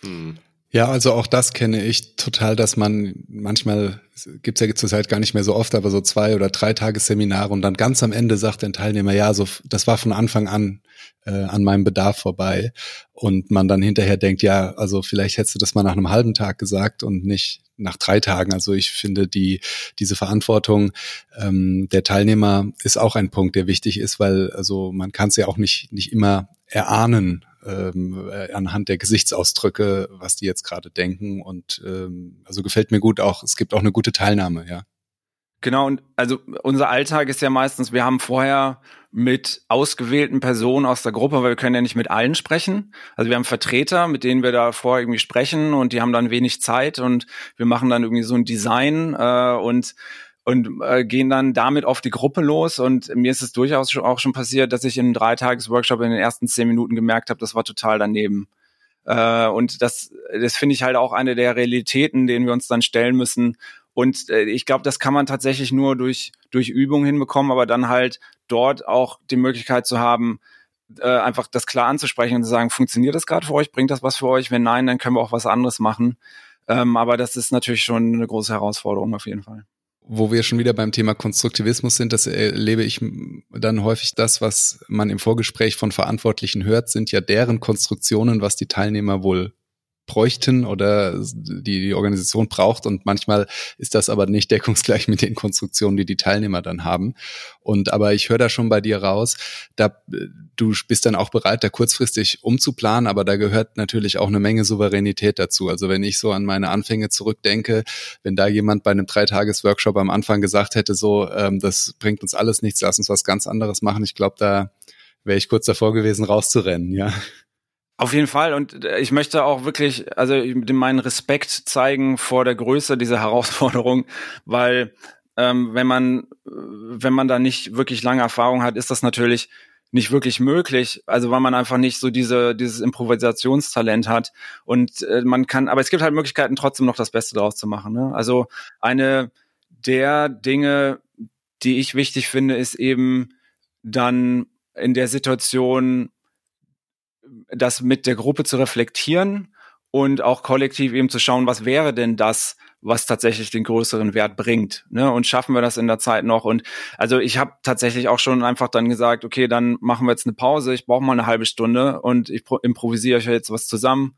Speaker 2: Hm. Ja, also auch das kenne ich total, dass man manchmal, gibt's ja zurzeit gar nicht mehr so oft, aber so zwei oder drei Tagesseminare und dann ganz am Ende sagt ein Teilnehmer, ja, so das war von Anfang an äh, an meinem Bedarf vorbei. Und man dann hinterher denkt, ja, also vielleicht hättest du das mal nach einem halben Tag gesagt und nicht nach drei Tagen. Also ich finde, die, diese Verantwortung ähm, der Teilnehmer ist auch ein Punkt, der wichtig ist, weil also man kann es ja auch nicht, nicht immer erahnen, ähm, äh, anhand der Gesichtsausdrücke, was die jetzt gerade denken. Und ähm, also gefällt mir gut auch, es gibt auch eine gute Teilnahme, ja.
Speaker 3: Genau, und also unser Alltag ist ja meistens, wir haben vorher mit ausgewählten Personen aus der Gruppe, weil wir können ja nicht mit allen sprechen. Also wir haben Vertreter, mit denen wir da vorher irgendwie sprechen und die haben dann wenig Zeit und wir machen dann irgendwie so ein Design äh, und und äh, gehen dann damit auf die Gruppe los. Und mir ist es durchaus schon, auch schon passiert, dass ich in einem Dreitages-Workshop in den ersten zehn Minuten gemerkt habe, das war total daneben. Äh, und das, das finde ich halt auch eine der Realitäten, denen wir uns dann stellen müssen. Und äh, ich glaube, das kann man tatsächlich nur durch, durch Übung hinbekommen, aber dann halt dort auch die Möglichkeit zu haben, äh, einfach das klar anzusprechen und zu sagen, funktioniert das gerade für euch, bringt das was für euch? Wenn nein, dann können wir auch was anderes machen. Ähm, aber das ist natürlich schon eine große Herausforderung auf jeden Fall
Speaker 2: wo wir schon wieder beim Thema Konstruktivismus sind, das erlebe ich dann häufig das, was man im Vorgespräch von Verantwortlichen hört, sind ja deren Konstruktionen, was die Teilnehmer wohl bräuchten oder die, die Organisation braucht und manchmal ist das aber nicht deckungsgleich mit den Konstruktionen, die die Teilnehmer dann haben. Und aber ich höre da schon bei dir raus, da du bist dann auch bereit, da kurzfristig umzuplanen, aber da gehört natürlich auch eine Menge Souveränität dazu. Also wenn ich so an meine Anfänge zurückdenke, wenn da jemand bei einem Dreitages-Workshop am Anfang gesagt hätte, so ähm, das bringt uns alles nichts, lass uns was ganz anderes machen, ich glaube, da wäre ich kurz davor gewesen, rauszurennen, ja.
Speaker 3: Auf jeden Fall. Und äh, ich möchte auch wirklich, also meinen Respekt zeigen vor der Größe dieser [LAUGHS] Herausforderung, weil ähm, wenn man, wenn man da nicht wirklich lange Erfahrung hat, ist das natürlich nicht wirklich möglich. Also weil man einfach nicht so diese, dieses Improvisationstalent hat. Und äh, man kann, aber es gibt halt Möglichkeiten, trotzdem noch das Beste daraus zu machen. Ne? Also eine der Dinge, die ich wichtig finde, ist eben dann in der Situation das mit der Gruppe zu reflektieren und auch kollektiv eben zu schauen, was wäre denn das, was tatsächlich den größeren Wert bringt. Ne? Und schaffen wir das in der Zeit noch? Und also ich habe tatsächlich auch schon einfach dann gesagt, okay, dann machen wir jetzt eine Pause, ich brauche mal eine halbe Stunde und ich improvisiere euch jetzt was zusammen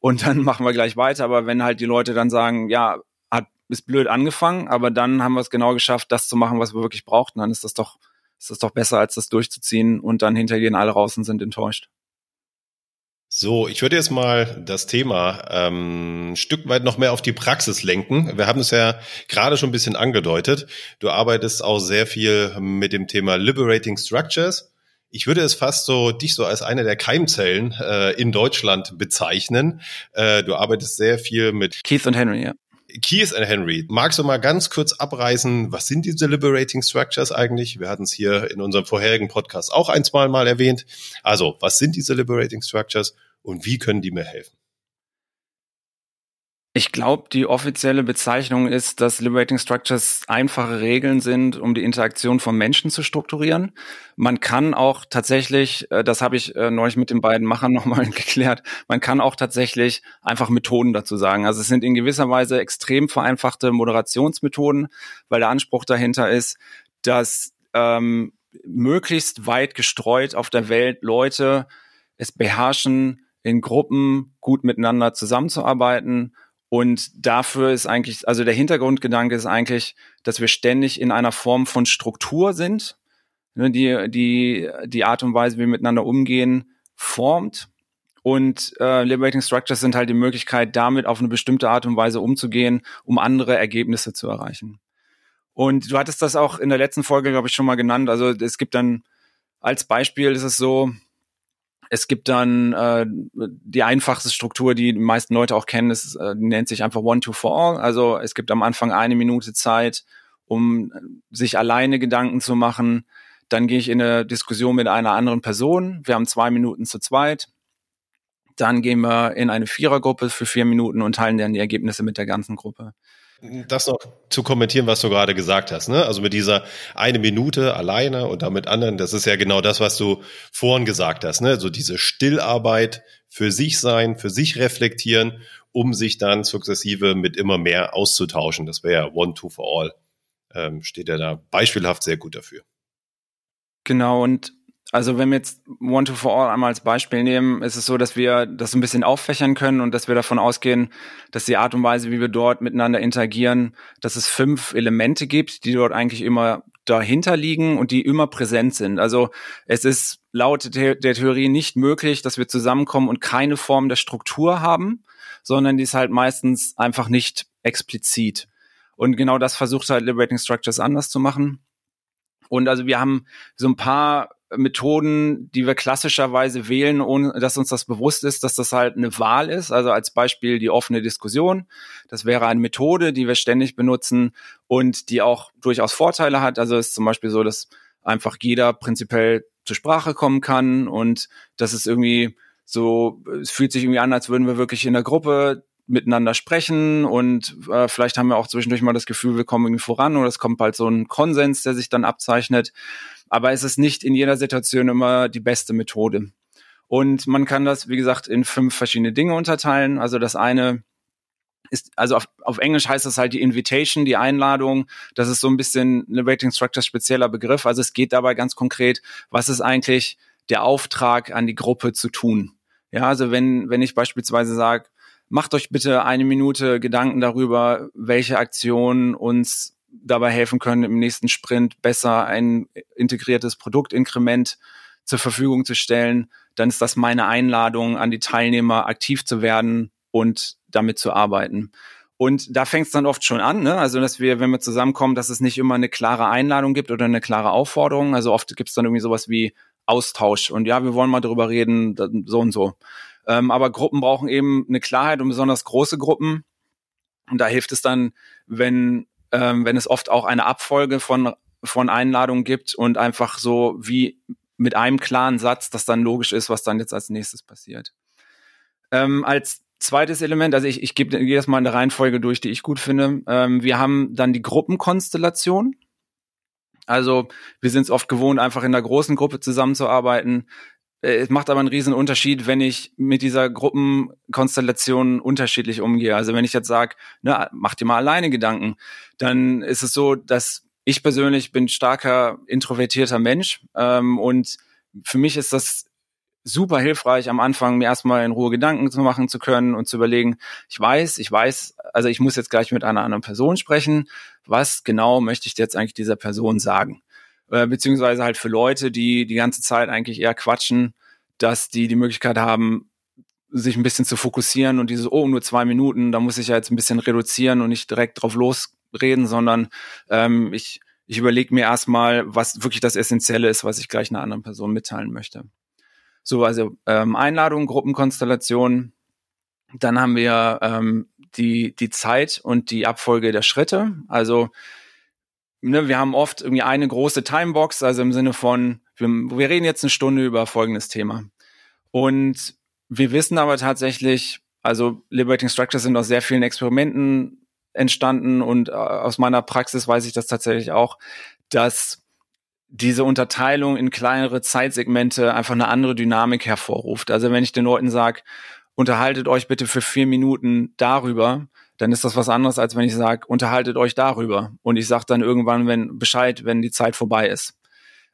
Speaker 3: und dann [LAUGHS] machen wir gleich weiter. Aber wenn halt die Leute dann sagen, ja, hat ist blöd angefangen, aber dann haben wir es genau geschafft, das zu machen, was wir wirklich brauchten, dann ist das doch, ist das doch besser, als das durchzuziehen und dann hinterher gehen alle raus und sind enttäuscht.
Speaker 1: So, ich würde jetzt mal das Thema ähm, ein Stück weit noch mehr auf die Praxis lenken. Wir haben es ja gerade schon ein bisschen angedeutet. Du arbeitest auch sehr viel mit dem Thema Liberating Structures. Ich würde es fast so dich so als eine der Keimzellen äh, in Deutschland bezeichnen. Äh, du arbeitest sehr viel mit
Speaker 3: Keith und Henry, ja.
Speaker 1: Keith und Henry, magst du mal ganz kurz abreißen, was sind diese Liberating Structures eigentlich? Wir hatten es hier in unserem vorherigen Podcast auch ein, zwei Mal erwähnt. Also, was sind diese Liberating Structures und wie können die mir helfen?
Speaker 3: Ich glaube, die offizielle Bezeichnung ist, dass Liberating Structures einfache Regeln sind, um die Interaktion von Menschen zu strukturieren. Man kann auch tatsächlich, äh, das habe ich äh, neulich mit den beiden Machern [LAUGHS] nochmal geklärt, man kann auch tatsächlich einfach Methoden dazu sagen. Also es sind in gewisser Weise extrem vereinfachte Moderationsmethoden, weil der Anspruch dahinter ist, dass ähm, möglichst weit gestreut auf der Welt Leute es beherrschen, in Gruppen gut miteinander zusammenzuarbeiten und dafür ist eigentlich, also der Hintergrundgedanke ist eigentlich, dass wir ständig in einer Form von Struktur sind, ne, die, die, die Art und Weise, wie wir miteinander umgehen, formt. Und äh, Liberating Structures sind halt die Möglichkeit, damit auf eine bestimmte Art und Weise umzugehen, um andere Ergebnisse zu erreichen. Und du hattest das auch in der letzten Folge, glaube ich, schon mal genannt. Also es gibt dann als Beispiel ist es so, es gibt dann äh, die einfachste Struktur, die die meisten Leute auch kennen, ist, äh, nennt sich einfach One to All. Also es gibt am Anfang eine Minute Zeit, um sich alleine Gedanken zu machen. Dann gehe ich in eine Diskussion mit einer anderen Person. Wir haben zwei Minuten zu zweit. Dann gehen wir in eine Vierergruppe für vier Minuten und teilen dann die Ergebnisse mit der ganzen Gruppe
Speaker 1: das noch zu kommentieren, was du gerade gesagt hast. Ne? Also mit dieser eine Minute alleine und damit anderen, das ist ja genau das, was du vorhin gesagt hast. Ne? So diese Stillarbeit für sich sein, für sich reflektieren, um sich dann sukzessive mit immer mehr auszutauschen. Das wäre ja One, Two for All. Ähm, steht ja da beispielhaft sehr gut dafür.
Speaker 3: Genau, und also wenn wir jetzt One to For All einmal als Beispiel nehmen, ist es so, dass wir das ein bisschen auffächern können und dass wir davon ausgehen, dass die Art und Weise, wie wir dort miteinander interagieren, dass es fünf Elemente gibt, die dort eigentlich immer dahinter liegen und die immer präsent sind. Also es ist laut der Theorie nicht möglich, dass wir zusammenkommen und keine Form der Struktur haben, sondern die ist halt meistens einfach nicht explizit. Und genau das versucht halt Liberating Structures anders zu machen. Und also wir haben so ein paar Methoden, die wir klassischerweise wählen, ohne dass uns das bewusst ist, dass das halt eine Wahl ist. Also als Beispiel die offene Diskussion. Das wäre eine Methode, die wir ständig benutzen und die auch durchaus Vorteile hat. Also ist zum Beispiel so, dass einfach jeder prinzipiell zur Sprache kommen kann und das ist irgendwie so, es fühlt sich irgendwie an, als würden wir wirklich in der Gruppe miteinander sprechen und äh, vielleicht haben wir auch zwischendurch mal das Gefühl, wir kommen irgendwie voran oder es kommt bald so ein Konsens, der sich dann abzeichnet. Aber es ist nicht in jeder Situation immer die beste Methode. Und man kann das, wie gesagt, in fünf verschiedene Dinge unterteilen. Also das eine ist, also auf, auf Englisch heißt das halt die Invitation, die Einladung. Das ist so ein bisschen eine Rating Structure spezieller Begriff. Also es geht dabei ganz konkret, was ist eigentlich der Auftrag an die Gruppe zu tun? Ja, also wenn, wenn ich beispielsweise sage, macht euch bitte eine Minute Gedanken darüber, welche Aktionen uns dabei helfen können, im nächsten Sprint besser ein integriertes Produktinkrement zur Verfügung zu stellen, dann ist das meine Einladung an die Teilnehmer, aktiv zu werden und damit zu arbeiten. Und da fängt es dann oft schon an, ne? also dass wir, wenn wir zusammenkommen, dass es nicht immer eine klare Einladung gibt oder eine klare Aufforderung. Also oft gibt es dann irgendwie sowas wie Austausch und ja, wir wollen mal darüber reden, so und so. Ähm, aber Gruppen brauchen eben eine Klarheit und besonders große Gruppen. Und da hilft es dann, wenn, ähm, wenn es oft auch eine Abfolge von, von Einladungen gibt und einfach so wie mit einem klaren Satz, das dann logisch ist, was dann jetzt als nächstes passiert. Ähm, als zweites Element, also ich, ich gebe jedes Mal eine Reihenfolge durch, die ich gut finde. Ähm, wir haben dann die Gruppenkonstellation. Also wir sind es oft gewohnt, einfach in einer großen Gruppe zusammenzuarbeiten es macht aber einen riesen Unterschied, wenn ich mit dieser Gruppenkonstellation unterschiedlich umgehe. Also wenn ich jetzt sage, ne, mach dir mal alleine Gedanken, dann ist es so, dass ich persönlich bin starker introvertierter Mensch ähm, und für mich ist das super hilfreich, am Anfang mir erstmal in Ruhe Gedanken zu machen zu können und zu überlegen, ich weiß, ich weiß, also ich muss jetzt gleich mit einer anderen Person sprechen. Was genau möchte ich jetzt eigentlich dieser Person sagen? Äh, beziehungsweise halt für Leute, die die ganze Zeit eigentlich eher quatschen, dass die die Möglichkeit haben, sich ein bisschen zu fokussieren und dieses, oh, nur zwei Minuten, da muss ich ja jetzt ein bisschen reduzieren und nicht direkt drauf losreden, sondern ähm, ich, ich überlege mir erstmal, was wirklich das Essentielle ist, was ich gleich einer anderen Person mitteilen möchte. So, also ähm, Einladung, Gruppenkonstellation. Dann haben wir ähm, die, die Zeit und die Abfolge der Schritte. Also ne, wir haben oft irgendwie eine große Timebox, also im Sinne von, wir, wir reden jetzt eine Stunde über folgendes Thema. Und wir wissen aber tatsächlich, also Liberating Structures sind aus sehr vielen Experimenten entstanden und äh, aus meiner Praxis weiß ich das tatsächlich auch, dass diese Unterteilung in kleinere Zeitsegmente einfach eine andere Dynamik hervorruft. Also wenn ich den Leuten sage, unterhaltet euch bitte für vier Minuten darüber, dann ist das was anderes, als wenn ich sage, unterhaltet euch darüber. Und ich sage dann irgendwann wenn Bescheid, wenn die Zeit vorbei ist.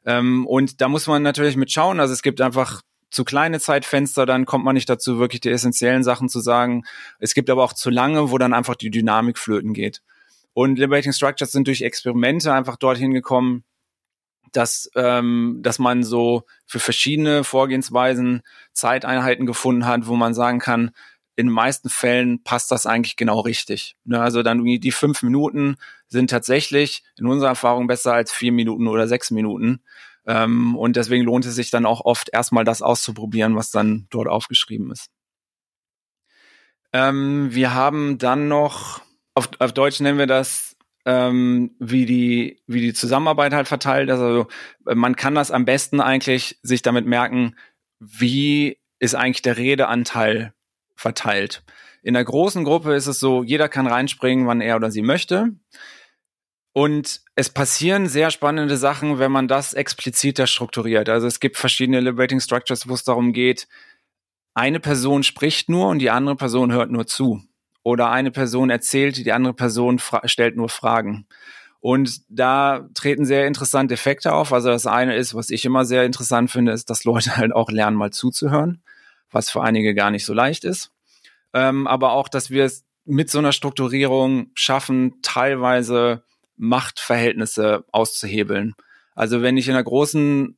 Speaker 3: Ähm, und da muss man natürlich mit schauen. Also es gibt einfach zu kleine Zeitfenster, dann kommt man nicht dazu, wirklich die essentiellen Sachen zu sagen. Es gibt aber auch zu lange, wo dann einfach die Dynamik flöten geht. Und Liberating Structures sind durch Experimente einfach dorthin gekommen, dass, ähm, dass man so für verschiedene Vorgehensweisen Zeiteinheiten gefunden hat, wo man sagen kann, in den meisten Fällen passt das eigentlich genau richtig. Ne? Also dann die fünf Minuten sind tatsächlich in unserer Erfahrung besser als vier Minuten oder sechs Minuten. Ähm, und deswegen lohnt es sich dann auch oft erstmal das auszuprobieren, was dann dort aufgeschrieben ist. Ähm, wir haben dann noch, auf, auf Deutsch nennen wir das ähm, wie die wie die Zusammenarbeit halt verteilt. Also man kann das am besten eigentlich sich damit merken, wie ist eigentlich der Redeanteil verteilt. In der großen Gruppe ist es so, jeder kann reinspringen, wann er oder sie möchte. Und es passieren sehr spannende Sachen, wenn man das expliziter strukturiert. Also es gibt verschiedene Liberating Structures, wo es darum geht, eine Person spricht nur und die andere Person hört nur zu. Oder eine Person erzählt, die andere Person stellt nur Fragen. Und da treten sehr interessante Effekte auf. Also das eine ist, was ich immer sehr interessant finde, ist, dass Leute [LAUGHS] halt auch lernen, mal zuzuhören was für einige gar nicht so leicht ist. Ähm, aber auch, dass wir es mit so einer Strukturierung schaffen, teilweise Machtverhältnisse auszuhebeln. Also wenn ich in einer großen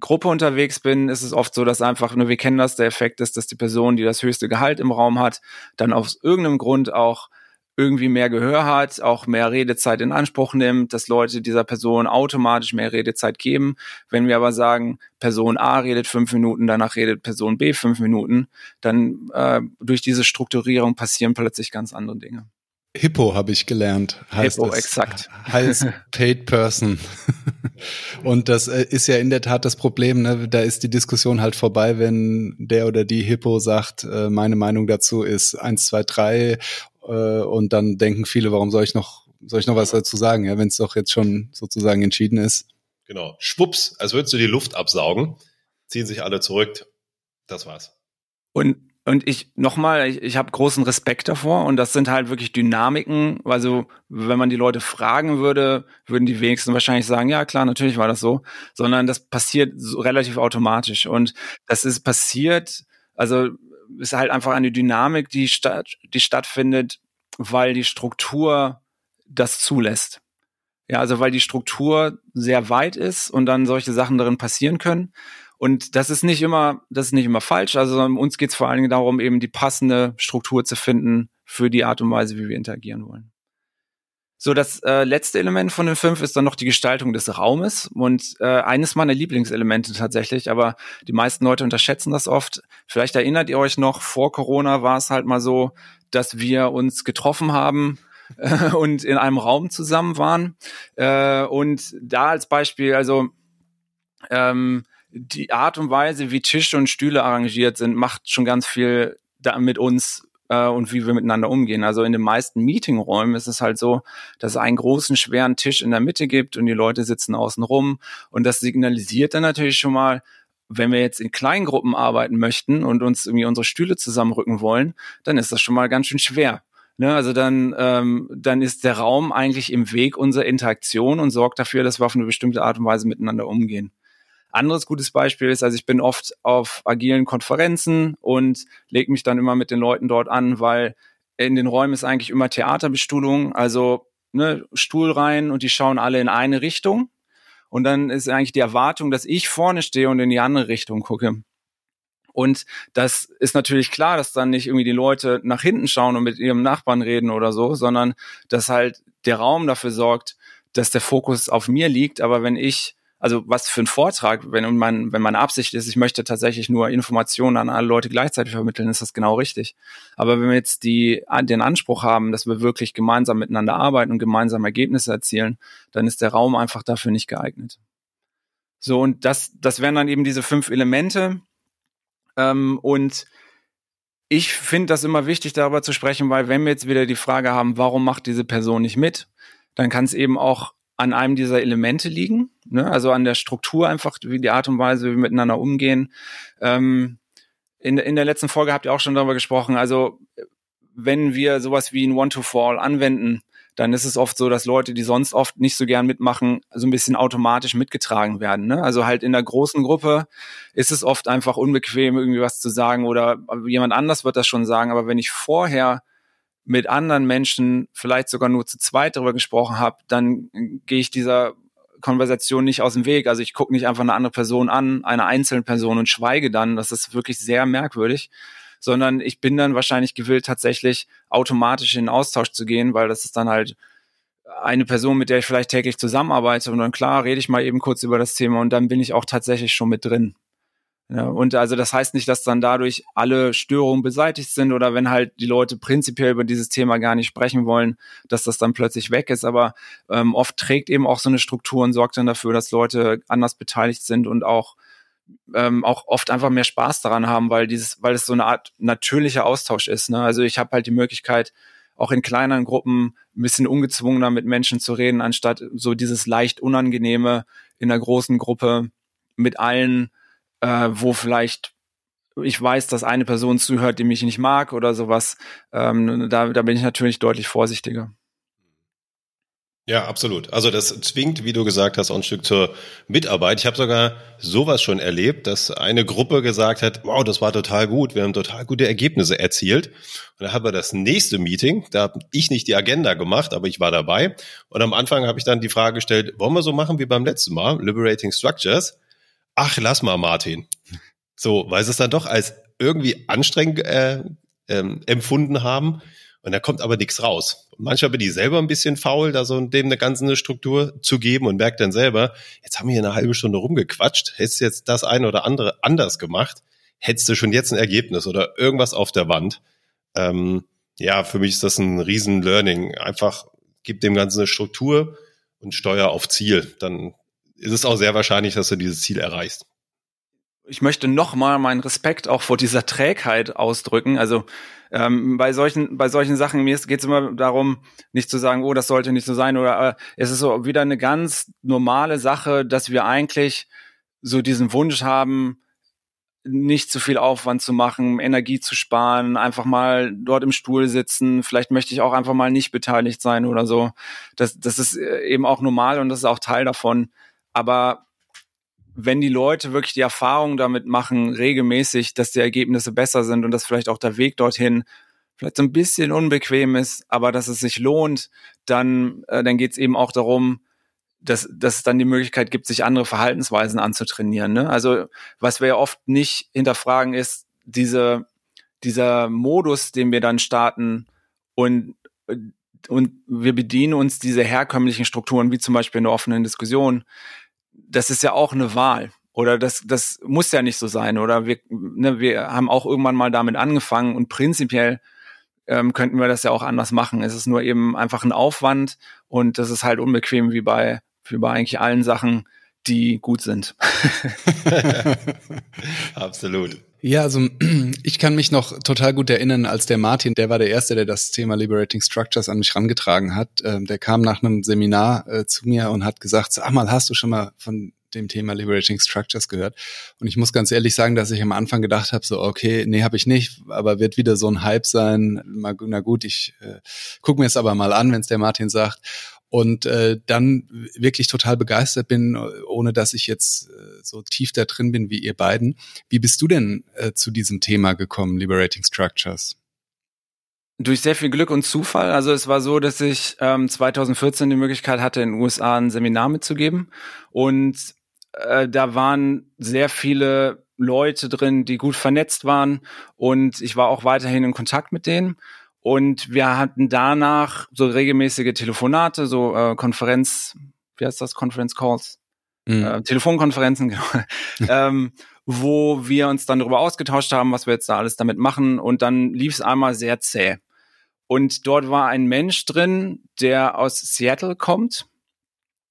Speaker 3: Gruppe unterwegs bin, ist es oft so, dass einfach, nur wir kennen das, der Effekt ist, dass die Person, die das höchste Gehalt im Raum hat, dann aus irgendeinem Grund auch irgendwie mehr Gehör hat, auch mehr Redezeit in Anspruch nimmt, dass Leute dieser Person automatisch mehr Redezeit geben. Wenn wir aber sagen, Person A redet fünf Minuten, danach redet Person B fünf Minuten, dann äh, durch diese Strukturierung passieren plötzlich ganz andere Dinge.
Speaker 2: Hippo habe ich gelernt.
Speaker 3: Heißt Hippo, es, exakt.
Speaker 2: Heißt [LAUGHS] Paid Person. Und das äh, ist ja in der Tat das Problem. Ne? Da ist die Diskussion halt vorbei, wenn der oder die Hippo sagt, äh, meine Meinung dazu ist eins, zwei, drei äh, und dann denken viele, warum soll ich noch, soll ich noch was dazu sagen, ja, wenn es doch jetzt schon sozusagen entschieden ist.
Speaker 1: Genau. Schwupps, als würdest du die Luft absaugen, ziehen sich alle zurück. Das war's.
Speaker 3: Und und ich nochmal, ich, ich habe großen Respekt davor und das sind halt wirklich Dynamiken. Also wenn man die Leute fragen würde, würden die wenigsten wahrscheinlich sagen, ja klar, natürlich war das so, sondern das passiert so relativ automatisch und das ist passiert. Also ist halt einfach eine Dynamik, die, statt, die stattfindet, weil die Struktur das zulässt. Ja, also weil die Struktur sehr weit ist und dann solche Sachen darin passieren können. Und das ist nicht immer, das ist nicht immer falsch. Also uns geht es vor allen Dingen darum, eben die passende Struktur zu finden für die Art und Weise, wie wir interagieren wollen. So, das äh, letzte Element von den fünf ist dann noch die Gestaltung des Raumes und äh, eines meiner Lieblingselemente tatsächlich, aber die meisten Leute unterschätzen das oft. Vielleicht erinnert ihr euch noch, vor Corona war es halt mal so, dass wir uns getroffen haben äh, [LAUGHS] und in einem Raum zusammen waren. Äh, und da als Beispiel, also ähm, die Art und Weise, wie Tische und Stühle arrangiert sind, macht schon ganz viel da mit uns äh, und wie wir miteinander umgehen. Also in den meisten Meetingräumen ist es halt so, dass es einen großen, schweren Tisch in der Mitte gibt und die Leute sitzen außen rum und das signalisiert dann natürlich schon mal, wenn wir jetzt in Kleingruppen arbeiten möchten und uns irgendwie unsere Stühle zusammenrücken wollen, dann ist das schon mal ganz schön schwer. Ne, also dann, ähm, dann ist der Raum eigentlich im Weg unserer Interaktion und sorgt dafür, dass wir auf eine bestimmte Art und Weise miteinander umgehen. Anderes gutes Beispiel ist, also ich bin oft auf agilen Konferenzen und lege mich dann immer mit den Leuten dort an, weil in den Räumen ist eigentlich immer Theaterbestuhlung, also ne, Stuhl rein und die schauen alle in eine Richtung. Und dann ist eigentlich die Erwartung, dass ich vorne stehe und in die andere Richtung gucke. Und das ist natürlich klar, dass dann nicht irgendwie die Leute nach hinten schauen und mit ihrem Nachbarn reden oder so, sondern dass halt der Raum dafür sorgt, dass der Fokus auf mir liegt. Aber wenn ich also was für ein Vortrag, wenn, mein, wenn meine Absicht ist, ich möchte tatsächlich nur Informationen an alle Leute gleichzeitig vermitteln, ist das genau richtig. Aber wenn wir jetzt die, den Anspruch haben, dass wir wirklich gemeinsam miteinander arbeiten und gemeinsam Ergebnisse erzielen, dann ist der Raum einfach dafür nicht geeignet. So, und das, das wären dann eben diese fünf Elemente. Ähm, und ich finde das immer wichtig, darüber zu sprechen, weil wenn wir jetzt wieder die Frage haben, warum macht diese Person nicht mit, dann kann es eben auch an einem dieser Elemente liegen, ne? also an der Struktur einfach, wie die Art und Weise, wie wir miteinander umgehen. Ähm, in, in der letzten Folge habt ihr auch schon darüber gesprochen, also wenn wir sowas wie ein One-to-Fall anwenden, dann ist es oft so, dass Leute, die sonst oft nicht so gern mitmachen, so ein bisschen automatisch mitgetragen werden. Ne? Also halt in der großen Gruppe ist es oft einfach unbequem, irgendwie was zu sagen oder jemand anders wird das schon sagen. Aber wenn ich vorher mit anderen Menschen vielleicht sogar nur zu zweit darüber gesprochen habe, dann gehe ich dieser Konversation nicht aus dem Weg. Also ich gucke nicht einfach eine andere Person an, eine einzelne Person und schweige dann. Das ist wirklich sehr merkwürdig. Sondern ich bin dann wahrscheinlich gewillt, tatsächlich automatisch in den Austausch zu gehen, weil das ist dann halt eine Person, mit der ich vielleicht täglich zusammenarbeite. Und dann klar, rede ich mal eben kurz über das Thema und dann bin ich auch tatsächlich schon mit drin. Ja, und also das heißt nicht, dass dann dadurch alle Störungen beseitigt sind oder wenn halt die Leute prinzipiell über dieses Thema gar nicht sprechen wollen, dass das dann plötzlich weg ist. Aber ähm, oft trägt eben auch so eine Struktur und sorgt dann dafür, dass Leute anders beteiligt sind und auch ähm, auch oft einfach mehr Spaß daran haben, weil dieses, weil es so eine Art natürlicher Austausch ist. Ne? Also ich habe halt die Möglichkeit, auch in kleineren Gruppen ein bisschen ungezwungener mit Menschen zu reden, anstatt so dieses leicht unangenehme in einer großen Gruppe mit allen äh, wo vielleicht ich weiß, dass eine Person zuhört, die mich nicht mag oder sowas. Ähm, da, da bin ich natürlich deutlich vorsichtiger.
Speaker 1: Ja, absolut. Also das zwingt, wie du gesagt hast, auch ein Stück zur Mitarbeit. Ich habe sogar sowas schon erlebt, dass eine Gruppe gesagt hat, wow, das war total gut, wir haben total gute Ergebnisse erzielt. Und da haben wir das nächste Meeting, da habe ich nicht die Agenda gemacht, aber ich war dabei. Und am Anfang habe ich dann die Frage gestellt, wollen wir so machen wie beim letzten Mal, Liberating Structures? Ach, lass mal, Martin. So, weil sie es dann doch als irgendwie anstrengend äh, ähm, empfunden haben. Und da kommt aber nichts raus. Manchmal bin ich selber ein bisschen faul, da so dem eine ganze Struktur zu geben und merke dann selber, jetzt haben wir hier eine halbe Stunde rumgequatscht, hättest du jetzt das eine oder andere anders gemacht, hättest du schon jetzt ein Ergebnis oder irgendwas auf der Wand. Ähm, ja, für mich ist das ein riesen Learning. Einfach gib dem Ganzen eine Struktur und steuer auf Ziel. Dann ist es auch sehr wahrscheinlich, dass du dieses Ziel erreichst.
Speaker 3: Ich möchte nochmal meinen Respekt auch vor dieser Trägheit ausdrücken. Also ähm, bei solchen bei solchen Sachen mir geht es immer darum, nicht zu sagen, oh, das sollte nicht so sein oder äh, es ist so wieder eine ganz normale Sache, dass wir eigentlich so diesen Wunsch haben, nicht zu viel Aufwand zu machen, Energie zu sparen, einfach mal dort im Stuhl sitzen. Vielleicht möchte ich auch einfach mal nicht beteiligt sein oder so. Das, das ist äh, eben auch normal und das ist auch Teil davon. Aber wenn die Leute wirklich die Erfahrung damit machen, regelmäßig, dass die Ergebnisse besser sind und dass vielleicht auch der Weg dorthin vielleicht so ein bisschen unbequem ist, aber dass es sich lohnt, dann, äh, dann geht es eben auch darum, dass, dass es dann die Möglichkeit gibt, sich andere Verhaltensweisen anzutrainieren. Ne? Also was wir ja oft nicht hinterfragen, ist diese, dieser Modus, den wir dann starten und und wir bedienen uns diese herkömmlichen Strukturen, wie zum Beispiel in der offenen Diskussion, das ist ja auch eine Wahl. Oder das, das muss ja nicht so sein. Oder wir, ne, wir haben auch irgendwann mal damit angefangen und prinzipiell ähm, könnten wir das ja auch anders machen. Es ist nur eben einfach ein Aufwand und das ist halt unbequem wie bei, wie bei eigentlich allen Sachen, die gut sind. [LAUGHS] [LAUGHS]
Speaker 1: Absolut.
Speaker 2: Ja, also [CLEARS THROAT] ich kann mich noch total gut erinnern, als der Martin, der war der Erste, der das Thema Liberating Structures an mich rangetragen hat. Ähm, der kam nach einem Seminar äh, zu mir und hat gesagt, sag mal, hast du schon mal von dem Thema Liberating Structures gehört. Und ich muss ganz ehrlich sagen, dass ich am Anfang gedacht habe, so, okay, nee, habe ich nicht, aber wird wieder so ein Hype sein. Na gut, ich äh, gucke mir es aber mal an, wenn es der Martin sagt. Und äh, dann wirklich total begeistert bin, ohne dass ich jetzt äh, so tief da drin bin wie ihr beiden. Wie bist du denn äh, zu diesem Thema gekommen, Liberating Structures?
Speaker 3: Durch sehr viel Glück und Zufall. Also es war so, dass ich ähm, 2014 die Möglichkeit hatte, in den USA ein Seminar mitzugeben. Und äh, da waren sehr viele Leute drin, die gut vernetzt waren. Und ich war auch weiterhin in Kontakt mit denen. Und wir hatten danach so regelmäßige Telefonate, so äh, Konferenz, wie heißt das, Conference Calls? Mhm. Äh, Telefonkonferenzen, [LAUGHS] genau. ähm, wo wir uns dann darüber ausgetauscht haben, was wir jetzt da alles damit machen. Und dann lief es einmal sehr zäh. Und dort war ein Mensch drin, der aus Seattle kommt.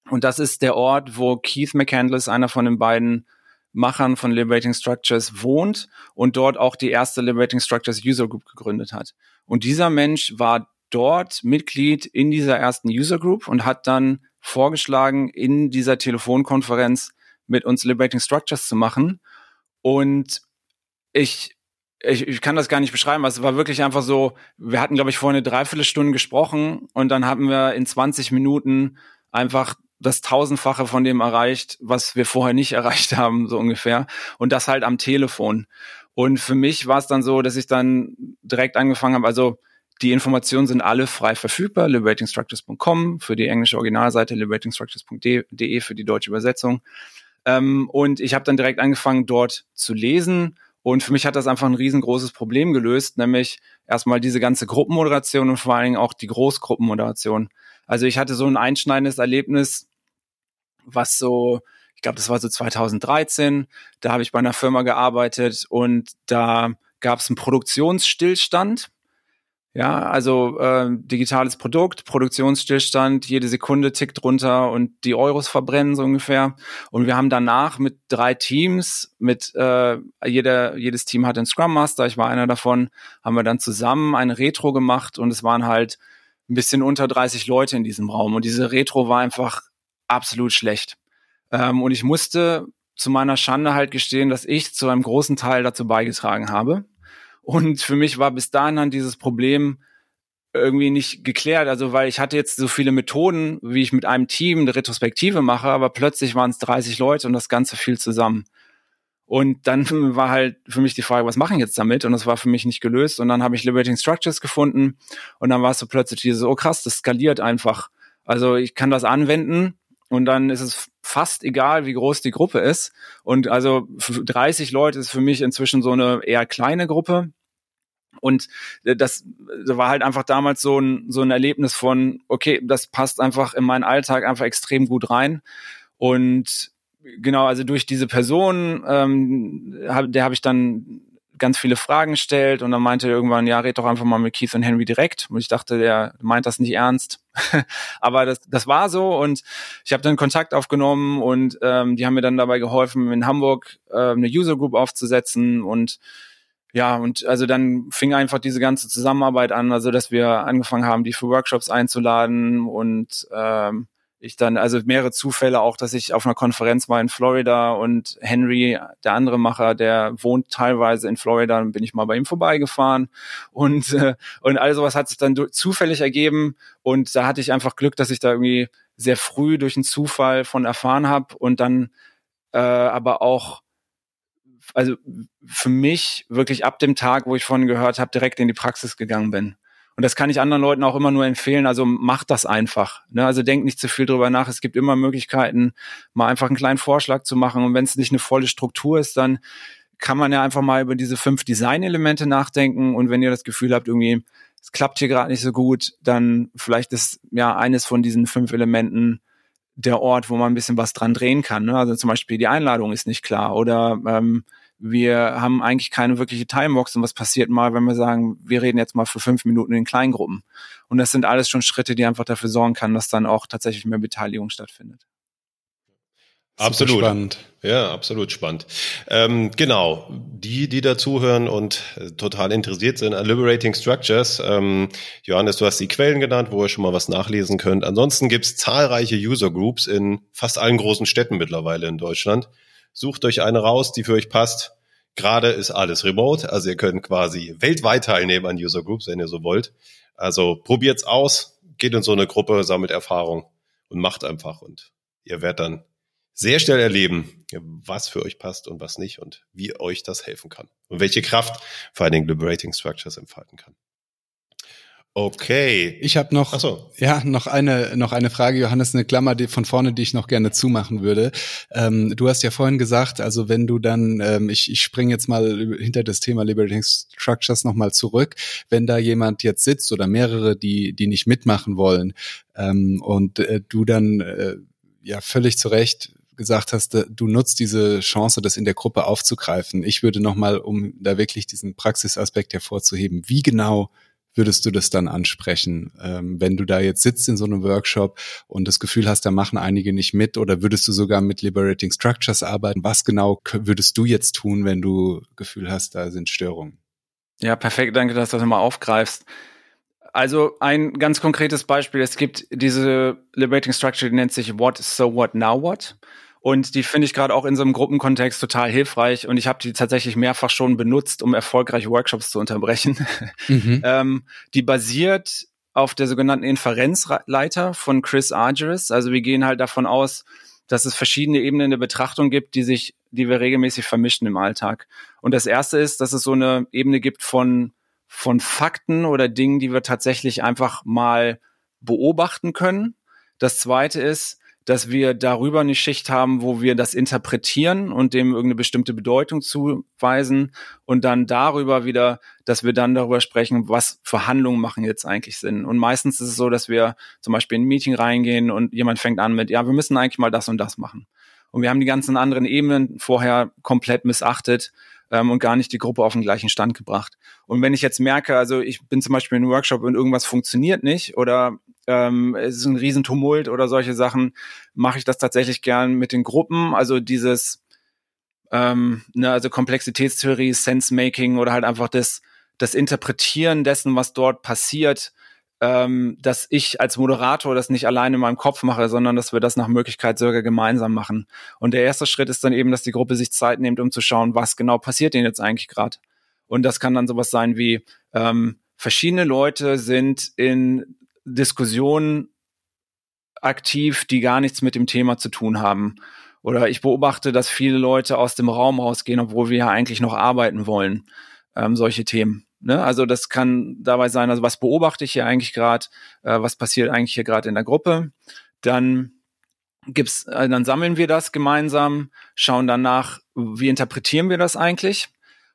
Speaker 3: Und das ist der Ort, wo Keith McCandless, einer von den beiden Machern von Liberating Structures, wohnt und dort auch die erste Liberating Structures User Group gegründet hat. Und dieser Mensch war dort Mitglied in dieser ersten User Group und hat dann vorgeschlagen, in dieser Telefonkonferenz mit uns Liberating Structures zu machen. Und ich ich, ich kann das gar nicht beschreiben. Also es war wirklich einfach so, wir hatten, glaube ich, vorhin eine Dreiviertelstunde gesprochen und dann haben wir in 20 Minuten einfach das Tausendfache von dem erreicht, was wir vorher nicht [LAUGHS] erreicht haben, so ungefähr. Und das halt am Telefon. Und für mich war es dann so, dass ich dann direkt angefangen habe, also die Informationen sind alle frei verfügbar, liberatingstructures.com für die englische Originalseite, liberatingstructures.de für die deutsche Übersetzung. Ähm, und ich habe dann direkt angefangen, dort zu lesen und für mich hat das einfach ein riesengroßes Problem gelöst, nämlich erstmal diese ganze Gruppenmoderation und vor allen Dingen auch die Großgruppenmoderation. Also ich hatte so ein einschneidendes Erlebnis, was so, ich glaube, das war so 2013, da habe ich bei einer Firma gearbeitet und da gab es einen Produktionsstillstand ja, also äh, digitales Produkt, Produktionsstillstand, jede Sekunde tickt runter und die Euros verbrennen so ungefähr. Und wir haben danach mit drei Teams, mit äh, jeder, jedes Team hat einen Scrum Master, ich war einer davon, haben wir dann zusammen eine Retro gemacht und es waren halt ein bisschen unter 30 Leute in diesem Raum. Und diese Retro war einfach absolut schlecht. Ähm, und ich musste zu meiner Schande halt gestehen, dass ich zu einem großen Teil dazu beigetragen habe. Und für mich war bis dahin dann dieses Problem irgendwie nicht geklärt. Also weil ich hatte jetzt so viele Methoden, wie ich mit einem Team eine Retrospektive mache, aber plötzlich waren es 30 Leute und das Ganze fiel zusammen. Und dann [LAUGHS] war halt für mich die Frage, was machen jetzt damit? Und das war für mich nicht gelöst. Und dann habe ich Liberating Structures gefunden und dann war es so plötzlich dieses, oh krass, das skaliert einfach. Also ich kann das anwenden und dann ist es fast egal, wie groß die Gruppe ist. Und also 30 Leute ist für mich inzwischen so eine eher kleine Gruppe. Und das war halt einfach damals so ein, so ein Erlebnis von, okay, das passt einfach in meinen Alltag einfach extrem gut rein. Und genau, also durch diese Person, ähm, hab, der habe ich dann ganz viele Fragen gestellt und dann meinte er irgendwann, ja, red doch einfach mal mit Keith und Henry direkt. Und ich dachte, der meint das nicht ernst. [LAUGHS] Aber das, das war so und ich habe dann Kontakt aufgenommen und ähm, die haben mir dann dabei geholfen, in Hamburg äh, eine User Group aufzusetzen und ja, und also dann fing einfach diese ganze Zusammenarbeit an, also dass wir angefangen haben, die für Workshops einzuladen und ähm, ich dann, also mehrere Zufälle auch, dass ich auf einer Konferenz war in Florida und Henry, der andere Macher, der wohnt teilweise in Florida, dann bin ich mal bei ihm vorbeigefahren. Und, äh, und all sowas hat sich dann zufällig ergeben. Und da hatte ich einfach Glück, dass ich da irgendwie sehr früh durch einen Zufall von erfahren habe und dann äh, aber auch also für mich wirklich ab dem Tag, wo ich von gehört habe, direkt in die Praxis gegangen bin. Und das kann ich anderen Leuten auch immer nur empfehlen. Also macht das einfach. Ne? Also denkt nicht zu viel drüber nach. Es gibt immer Möglichkeiten, mal einfach einen kleinen Vorschlag zu machen. Und wenn es nicht eine volle Struktur ist, dann kann man ja einfach mal über diese fünf Designelemente nachdenken. Und wenn ihr das Gefühl habt, irgendwie, es klappt hier gerade nicht so gut, dann vielleicht ist ja eines von diesen fünf Elementen der Ort, wo man ein bisschen was dran drehen kann. Ne? Also zum Beispiel die Einladung ist nicht klar oder ähm, wir haben eigentlich keine wirkliche Timebox und was passiert mal, wenn wir sagen, wir reden jetzt mal für fünf Minuten in Kleingruppen. Und das sind alles schon Schritte, die einfach dafür sorgen kann, dass dann auch tatsächlich mehr Beteiligung stattfindet.
Speaker 1: Absolut. Spannend. Ja, absolut spannend. Ähm, genau, die, die dazuhören und äh, total interessiert sind an Liberating Structures. Ähm, Johannes, du hast die Quellen genannt, wo ihr schon mal was nachlesen könnt. Ansonsten gibt's zahlreiche User Groups in fast allen großen Städten mittlerweile in Deutschland. Sucht euch eine raus, die für euch passt. Gerade ist alles remote, also ihr könnt quasi weltweit teilnehmen an User Groups, wenn ihr so wollt. Also probiert's aus, geht in so eine Gruppe, sammelt Erfahrung und macht einfach und ihr werdet dann sehr schnell erleben, was für euch passt und was nicht und wie euch das helfen kann und welche Kraft vor allen Dingen Liberating Structures entfalten kann. Okay.
Speaker 2: Ich habe noch, so. ja, noch eine, noch eine Frage, Johannes, eine Klammer die, von vorne, die ich noch gerne zumachen würde. Ähm, du hast ja vorhin gesagt, also wenn du dann, ähm, ich, ich springe jetzt mal hinter das Thema Liberating Structures nochmal zurück, wenn da jemand jetzt sitzt oder mehrere, die, die nicht mitmachen wollen ähm, und äh, du dann äh, ja völlig zu Recht gesagt hast, du nutzt diese Chance, das in der Gruppe aufzugreifen. Ich würde nochmal, um da wirklich diesen Praxisaspekt hervorzuheben, wie genau würdest du das dann ansprechen, ähm, wenn du da jetzt sitzt in so einem Workshop und das Gefühl hast, da machen einige nicht mit oder würdest du sogar mit Liberating Structures arbeiten? Was genau würdest du jetzt tun, wenn du Gefühl hast, da sind Störungen?
Speaker 3: Ja, perfekt, danke, dass du das nochmal aufgreifst. Also ein ganz konkretes Beispiel, es gibt diese Liberating Structure, die nennt sich What, So What, Now What. Und die finde ich gerade auch in so einem Gruppenkontext total hilfreich. Und ich habe die tatsächlich mehrfach schon benutzt, um erfolgreiche Workshops zu unterbrechen. [LAUGHS] Mhm. ähm, die basiert auf der sogenannten Inferenzleiter von Chris Argyris. Also wir gehen halt davon aus, dass es verschiedene Ebenen der Betrachtung gibt, die sich, die wir regelmäßig vermischen im Alltag. Und das erste ist, dass es so eine Ebene gibt von, von Fakten oder Dingen, die wir tatsächlich einfach mal beobachten können. Das zweite ist, dass wir darüber eine Schicht haben, wo wir das interpretieren und dem irgendeine bestimmte Bedeutung zuweisen und dann darüber wieder, dass wir dann darüber sprechen, was für Handlungen machen jetzt eigentlich Sinn. Und meistens ist es so, dass wir zum Beispiel in ein Meeting reingehen und jemand fängt an mit, ja, wir müssen eigentlich mal das und das machen. Und wir haben die ganzen anderen Ebenen vorher komplett missachtet ähm, und gar nicht die Gruppe auf den gleichen Stand gebracht. Und wenn ich jetzt merke, also ich bin zum Beispiel in einem Workshop und irgendwas funktioniert nicht oder ähm, es ist ein Riesentumult oder solche Sachen, mache ich das tatsächlich gern mit den Gruppen. Also dieses, ähm, ne, also Komplexitätstheorie, Sense-Making oder halt einfach das, das Interpretieren dessen, was dort passiert, ähm, dass ich als Moderator das nicht alleine in meinem Kopf mache, sondern dass wir das nach Möglichkeit sogar gemeinsam machen. Und der erste Schritt ist dann eben, dass die Gruppe sich Zeit nimmt, um zu schauen, was genau passiert denn jetzt eigentlich gerade. Und das kann dann sowas sein wie ähm, verschiedene Leute sind in Diskussionen aktiv, die gar nichts mit dem Thema zu tun haben. Oder ich beobachte, dass viele Leute aus dem Raum rausgehen, obwohl wir ja eigentlich noch arbeiten wollen. Ähm, solche Themen. Ne? Also das kann dabei sein, also was beobachte ich hier eigentlich gerade, äh, was passiert eigentlich hier gerade in der Gruppe. Dann gibt's, äh, dann sammeln wir das gemeinsam, schauen danach, wie interpretieren wir das eigentlich.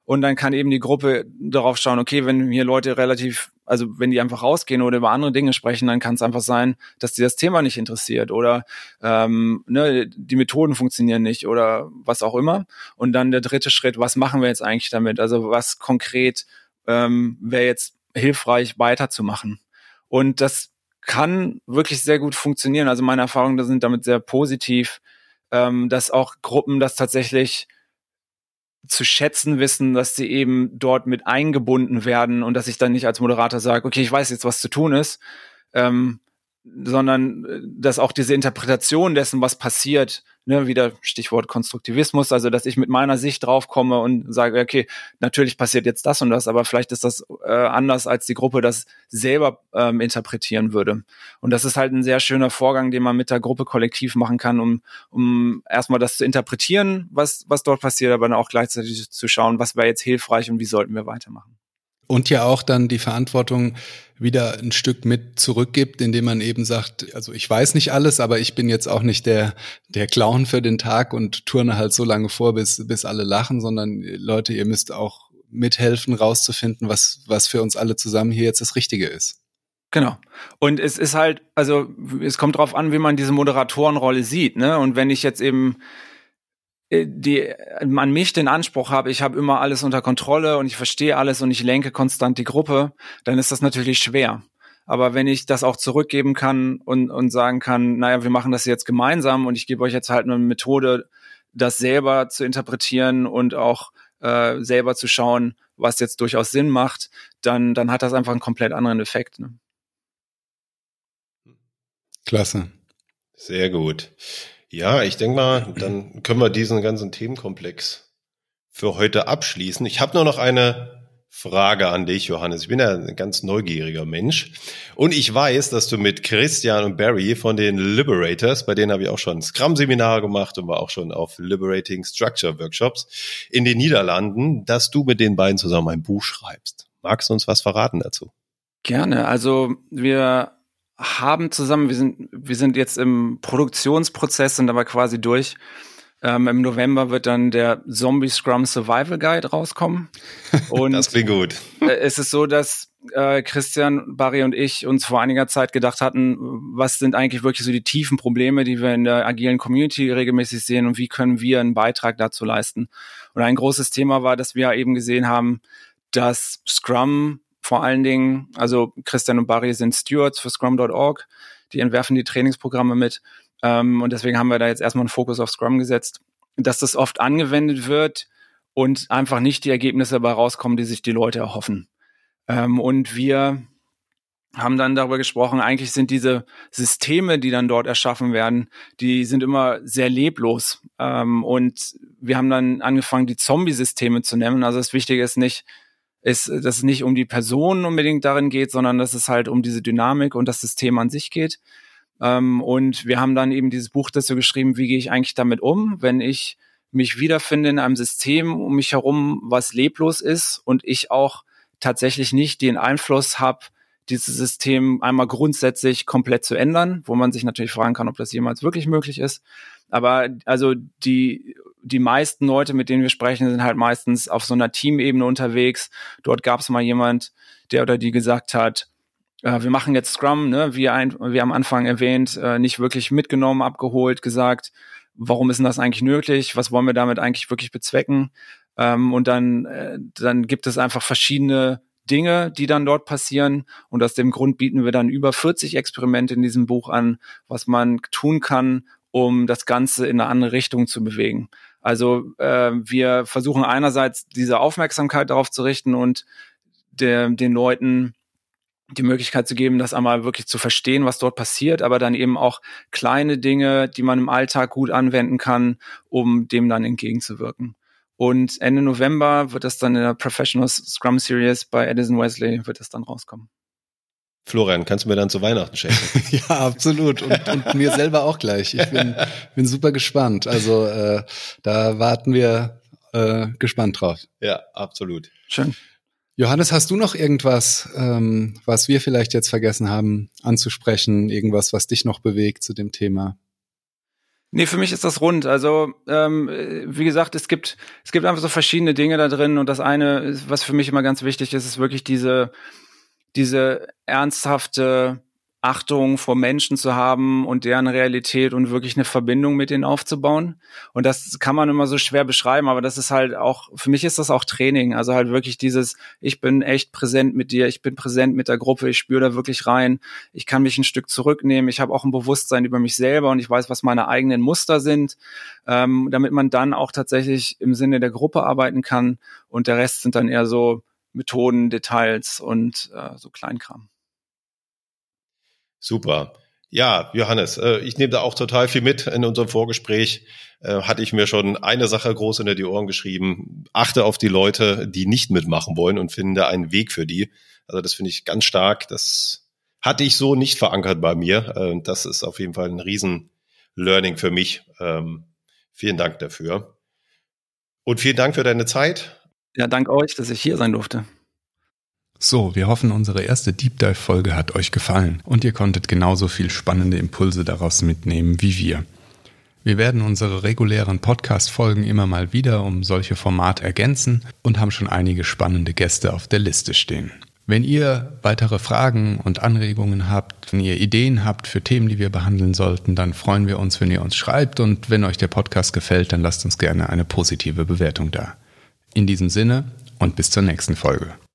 Speaker 3: Und dann kann eben die Gruppe darauf schauen, okay, wenn hier Leute relativ also wenn die einfach rausgehen oder über andere Dinge sprechen, dann kann es einfach sein, dass die das Thema nicht interessiert oder ähm, ne, die Methoden funktionieren nicht oder was auch immer. Und dann der dritte Schritt, was machen wir jetzt eigentlich damit? Also was konkret ähm, wäre jetzt hilfreich weiterzumachen? Und das kann wirklich sehr gut funktionieren. Also meine Erfahrungen sind damit sehr positiv, ähm, dass auch Gruppen das tatsächlich zu schätzen wissen, dass sie eben dort mit eingebunden werden und dass ich dann nicht als Moderator sage, okay, ich weiß jetzt, was zu tun ist, ähm, sondern äh, dass auch diese Interpretation dessen, was passiert, ne, wieder Stichwort Konstruktivismus, also dass ich mit meiner Sicht draufkomme und sage, okay, natürlich passiert jetzt das und das, aber vielleicht ist das äh, anders, als die Gruppe das selber ähm, interpretieren würde. Und das ist halt ein sehr schöner Vorgang, den man mit der Gruppe kollektiv machen kann, um, um erstmal das zu interpretieren, was, was dort passiert, aber dann auch gleichzeitig zu schauen, was wäre jetzt hilfreich und wie sollten wir weitermachen.
Speaker 2: Und ja auch dann die Verantwortung wieder ein Stück mit zurückgibt, indem man eben sagt, also ich weiß nicht alles, aber ich bin jetzt auch nicht der, der Clown für den Tag und turne halt so lange vor, bis, bis alle lachen, sondern Leute, ihr müsst auch mithelfen, rauszufinden, was, was für uns alle zusammen hier jetzt das Richtige ist.
Speaker 3: Genau. Und es ist halt, also es kommt drauf an, wie man diese Moderatorenrolle sieht, ne? Und wenn ich jetzt eben äh, die an mich den Anspruch habe, ich habe immer alles unter Kontrolle und ich verstehe alles und ich lenke konstant die Gruppe, dann ist das natürlich schwer. Aber wenn ich das auch zurückgeben kann und, und sagen kann, naja, wir machen das jetzt gemeinsam und ich gebe euch jetzt halt eine Methode, das selber zu interpretieren und auch äh, selber zu schauen, was jetzt durchaus Sinn macht, dann, dann hat das einfach einen komplett anderen Effekt. Ne?
Speaker 2: Klasse.
Speaker 1: Sehr gut. Ja, ich denke mal, dann können wir diesen ganzen Themenkomplex für heute abschließen. Ich habe nur noch eine Frage an dich, Johannes. Ich bin ja ein ganz neugieriger Mensch. Und ich weiß, dass du mit Christian und Barry von den Liberators, bei denen habe ich auch schon Scrum-Seminare gemacht und war auch schon auf Liberating Structure Workshops in den Niederlanden, dass du mit den beiden zusammen ein Buch schreibst. Magst du uns was verraten dazu?
Speaker 3: Gerne. Also wir haben zusammen, wir sind, wir sind jetzt im Produktionsprozess, sind aber quasi durch ähm, Im November wird dann der Zombie Scrum Survival Guide rauskommen. [LAUGHS]
Speaker 1: Und das klingt gut.
Speaker 3: Äh, es ist so, dass äh, Christian, Barry und ich uns vor einiger Zeit gedacht hatten, was sind eigentlich wirklich so die tiefen Probleme, die wir in der agilen Community regelmäßig sehen und wie können wir einen Beitrag dazu leisten. Und ein großes Thema war, dass wir eben gesehen haben, dass Scrum vor allen Dingen, also Christian und Barry sind Stewards für Scrum.org, die entwerfen die Trainingsprogramme mit ähm, und deswegen haben wir da jetzt erstmal einen Fokus auf Scrum gesetzt, dass das oft angewendet wird und einfach nicht die Ergebnisse dabei rauskommen, die sich die Leute erhoffen. Ähm, und wir haben dann darüber gesprochen, eigentlich sind diese Systeme, die dann dort erschaffen werden, die sind immer sehr leblos. Ähm, und wir haben dann angefangen, die Zombie-Systeme zu nennen. Also das Wichtige ist nicht, ist, dass es nicht um die Person unbedingt darin geht, sondern dass es halt um diese Dynamik und das System an sich geht. Ähm, und wir haben dann eben dieses Buch dazu geschrieben, wie gehe ich eigentlich damit um, wenn ich mich wiederfinde in einem System um mich herum, was leblos ist und ich auch tatsächlich nicht den Einfluss habe, dieses System einmal grundsätzlich komplett zu ändern, wo man sich natürlich fragen kann, ob das jemals wirklich möglich ist. Aber also die, die meisten Leute, mit denen wir sprechen, sind halt meistens auf so einer Teamebene unterwegs. Dort gab es mal jemand, der oder die gesagt hat, äh, wir machen jetzt Scrum, ne, wie, ein, wie am Anfang erwähnt, äh, nicht wirklich mitgenommen, abgeholt, gesagt, warum ist denn das eigentlich nötig? Was wollen wir damit eigentlich wirklich bezwecken? Ähm, und dann, äh, dann gibt es einfach verschiedene Dinge, die dann dort passieren. Und aus dem Grund bieten wir dann über 40 Experimente in diesem Buch an, was man tun kann, um das Ganze in eine andere Richtung zu bewegen. Also äh, wir versuchen einerseits diese Aufmerksamkeit darauf zu richten und der, den Leuten die Möglichkeit zu geben, das einmal wirklich zu verstehen, was dort passiert, aber dann eben auch kleine Dinge, die man im Alltag gut anwenden kann, um dem dann entgegenzuwirken. Und Ende November wird das dann in der Professional Scrum Series bei Edison Wesley wird das dann rauskommen.
Speaker 1: Florian, kannst du mir dann zu Weihnachten schenken? [LAUGHS]
Speaker 2: ja, absolut. Und, und mir selber auch gleich. Ich bin, bin super gespannt. Also äh, da warten wir äh, gespannt drauf.
Speaker 1: Ja, absolut.
Speaker 3: Schön.
Speaker 2: Johannes, hast du noch irgendwas, ähm, was wir vielleicht jetzt vergessen haben anzusprechen? Irgendwas, was dich noch bewegt zu dem Thema?
Speaker 3: Nee, für mich ist das rund. Also, ähm, wie gesagt, es gibt, es gibt einfach so verschiedene Dinge da drin. Und das eine, was für mich immer ganz wichtig ist, ist wirklich diese, diese ernsthafte Achtung vor Menschen zu haben und deren Realität und wirklich eine Verbindung mit denen aufzubauen. Und das kann man immer so schwer beschreiben, aber das ist halt auch, für mich ist das auch Training. Also halt wirklich dieses, ich bin echt präsent mit dir, ich bin präsent mit der Gruppe, ich spüre da wirklich rein, ich kann mich ein Stück zurücknehmen, ich habe auch ein Bewusstsein über mich selber und ich weiß, was meine eigenen Muster sind, ähm, damit man dann auch tatsächlich im Sinne der Gruppe arbeiten kann und der Rest sind dann eher so Methoden, Details und äh, so Kleinkram.
Speaker 1: Super. Ja, Johannes, äh, ich nehme da auch total viel mit. In unserem Vorgespräch äh, hatte ich mir schon eine Sache groß unter die Ohren geschrieben. Achte auf die Leute, die nicht mitmachen wollen und finde einen Weg für die. Also das finde ich ganz stark. Das hatte ich so nicht verankert bei mir. Äh, das ist auf jeden Fall ein riesen Learning für mich. Ähm, vielen Dank dafür. Und vielen Dank für deine Zeit.
Speaker 3: Ja, dank euch, dass ich hier sein durfte.
Speaker 2: So, wir hoffen, unsere erste Deep Dive Folge hat euch gefallen und ihr konntet genauso viel spannende Impulse daraus mitnehmen wie wir. Wir werden unsere regulären Podcast-Folgen immer mal wieder um solche Format ergänzen und haben schon einige spannende Gäste auf der Liste stehen. Wenn ihr weitere Fragen und Anregungen habt, wenn ihr Ideen habt für Themen, die wir behandeln sollten, dann freuen wir uns, wenn ihr uns schreibt und wenn euch der Podcast gefällt, dann lasst uns gerne eine positive Bewertung da. In diesem Sinne und bis zur nächsten Folge.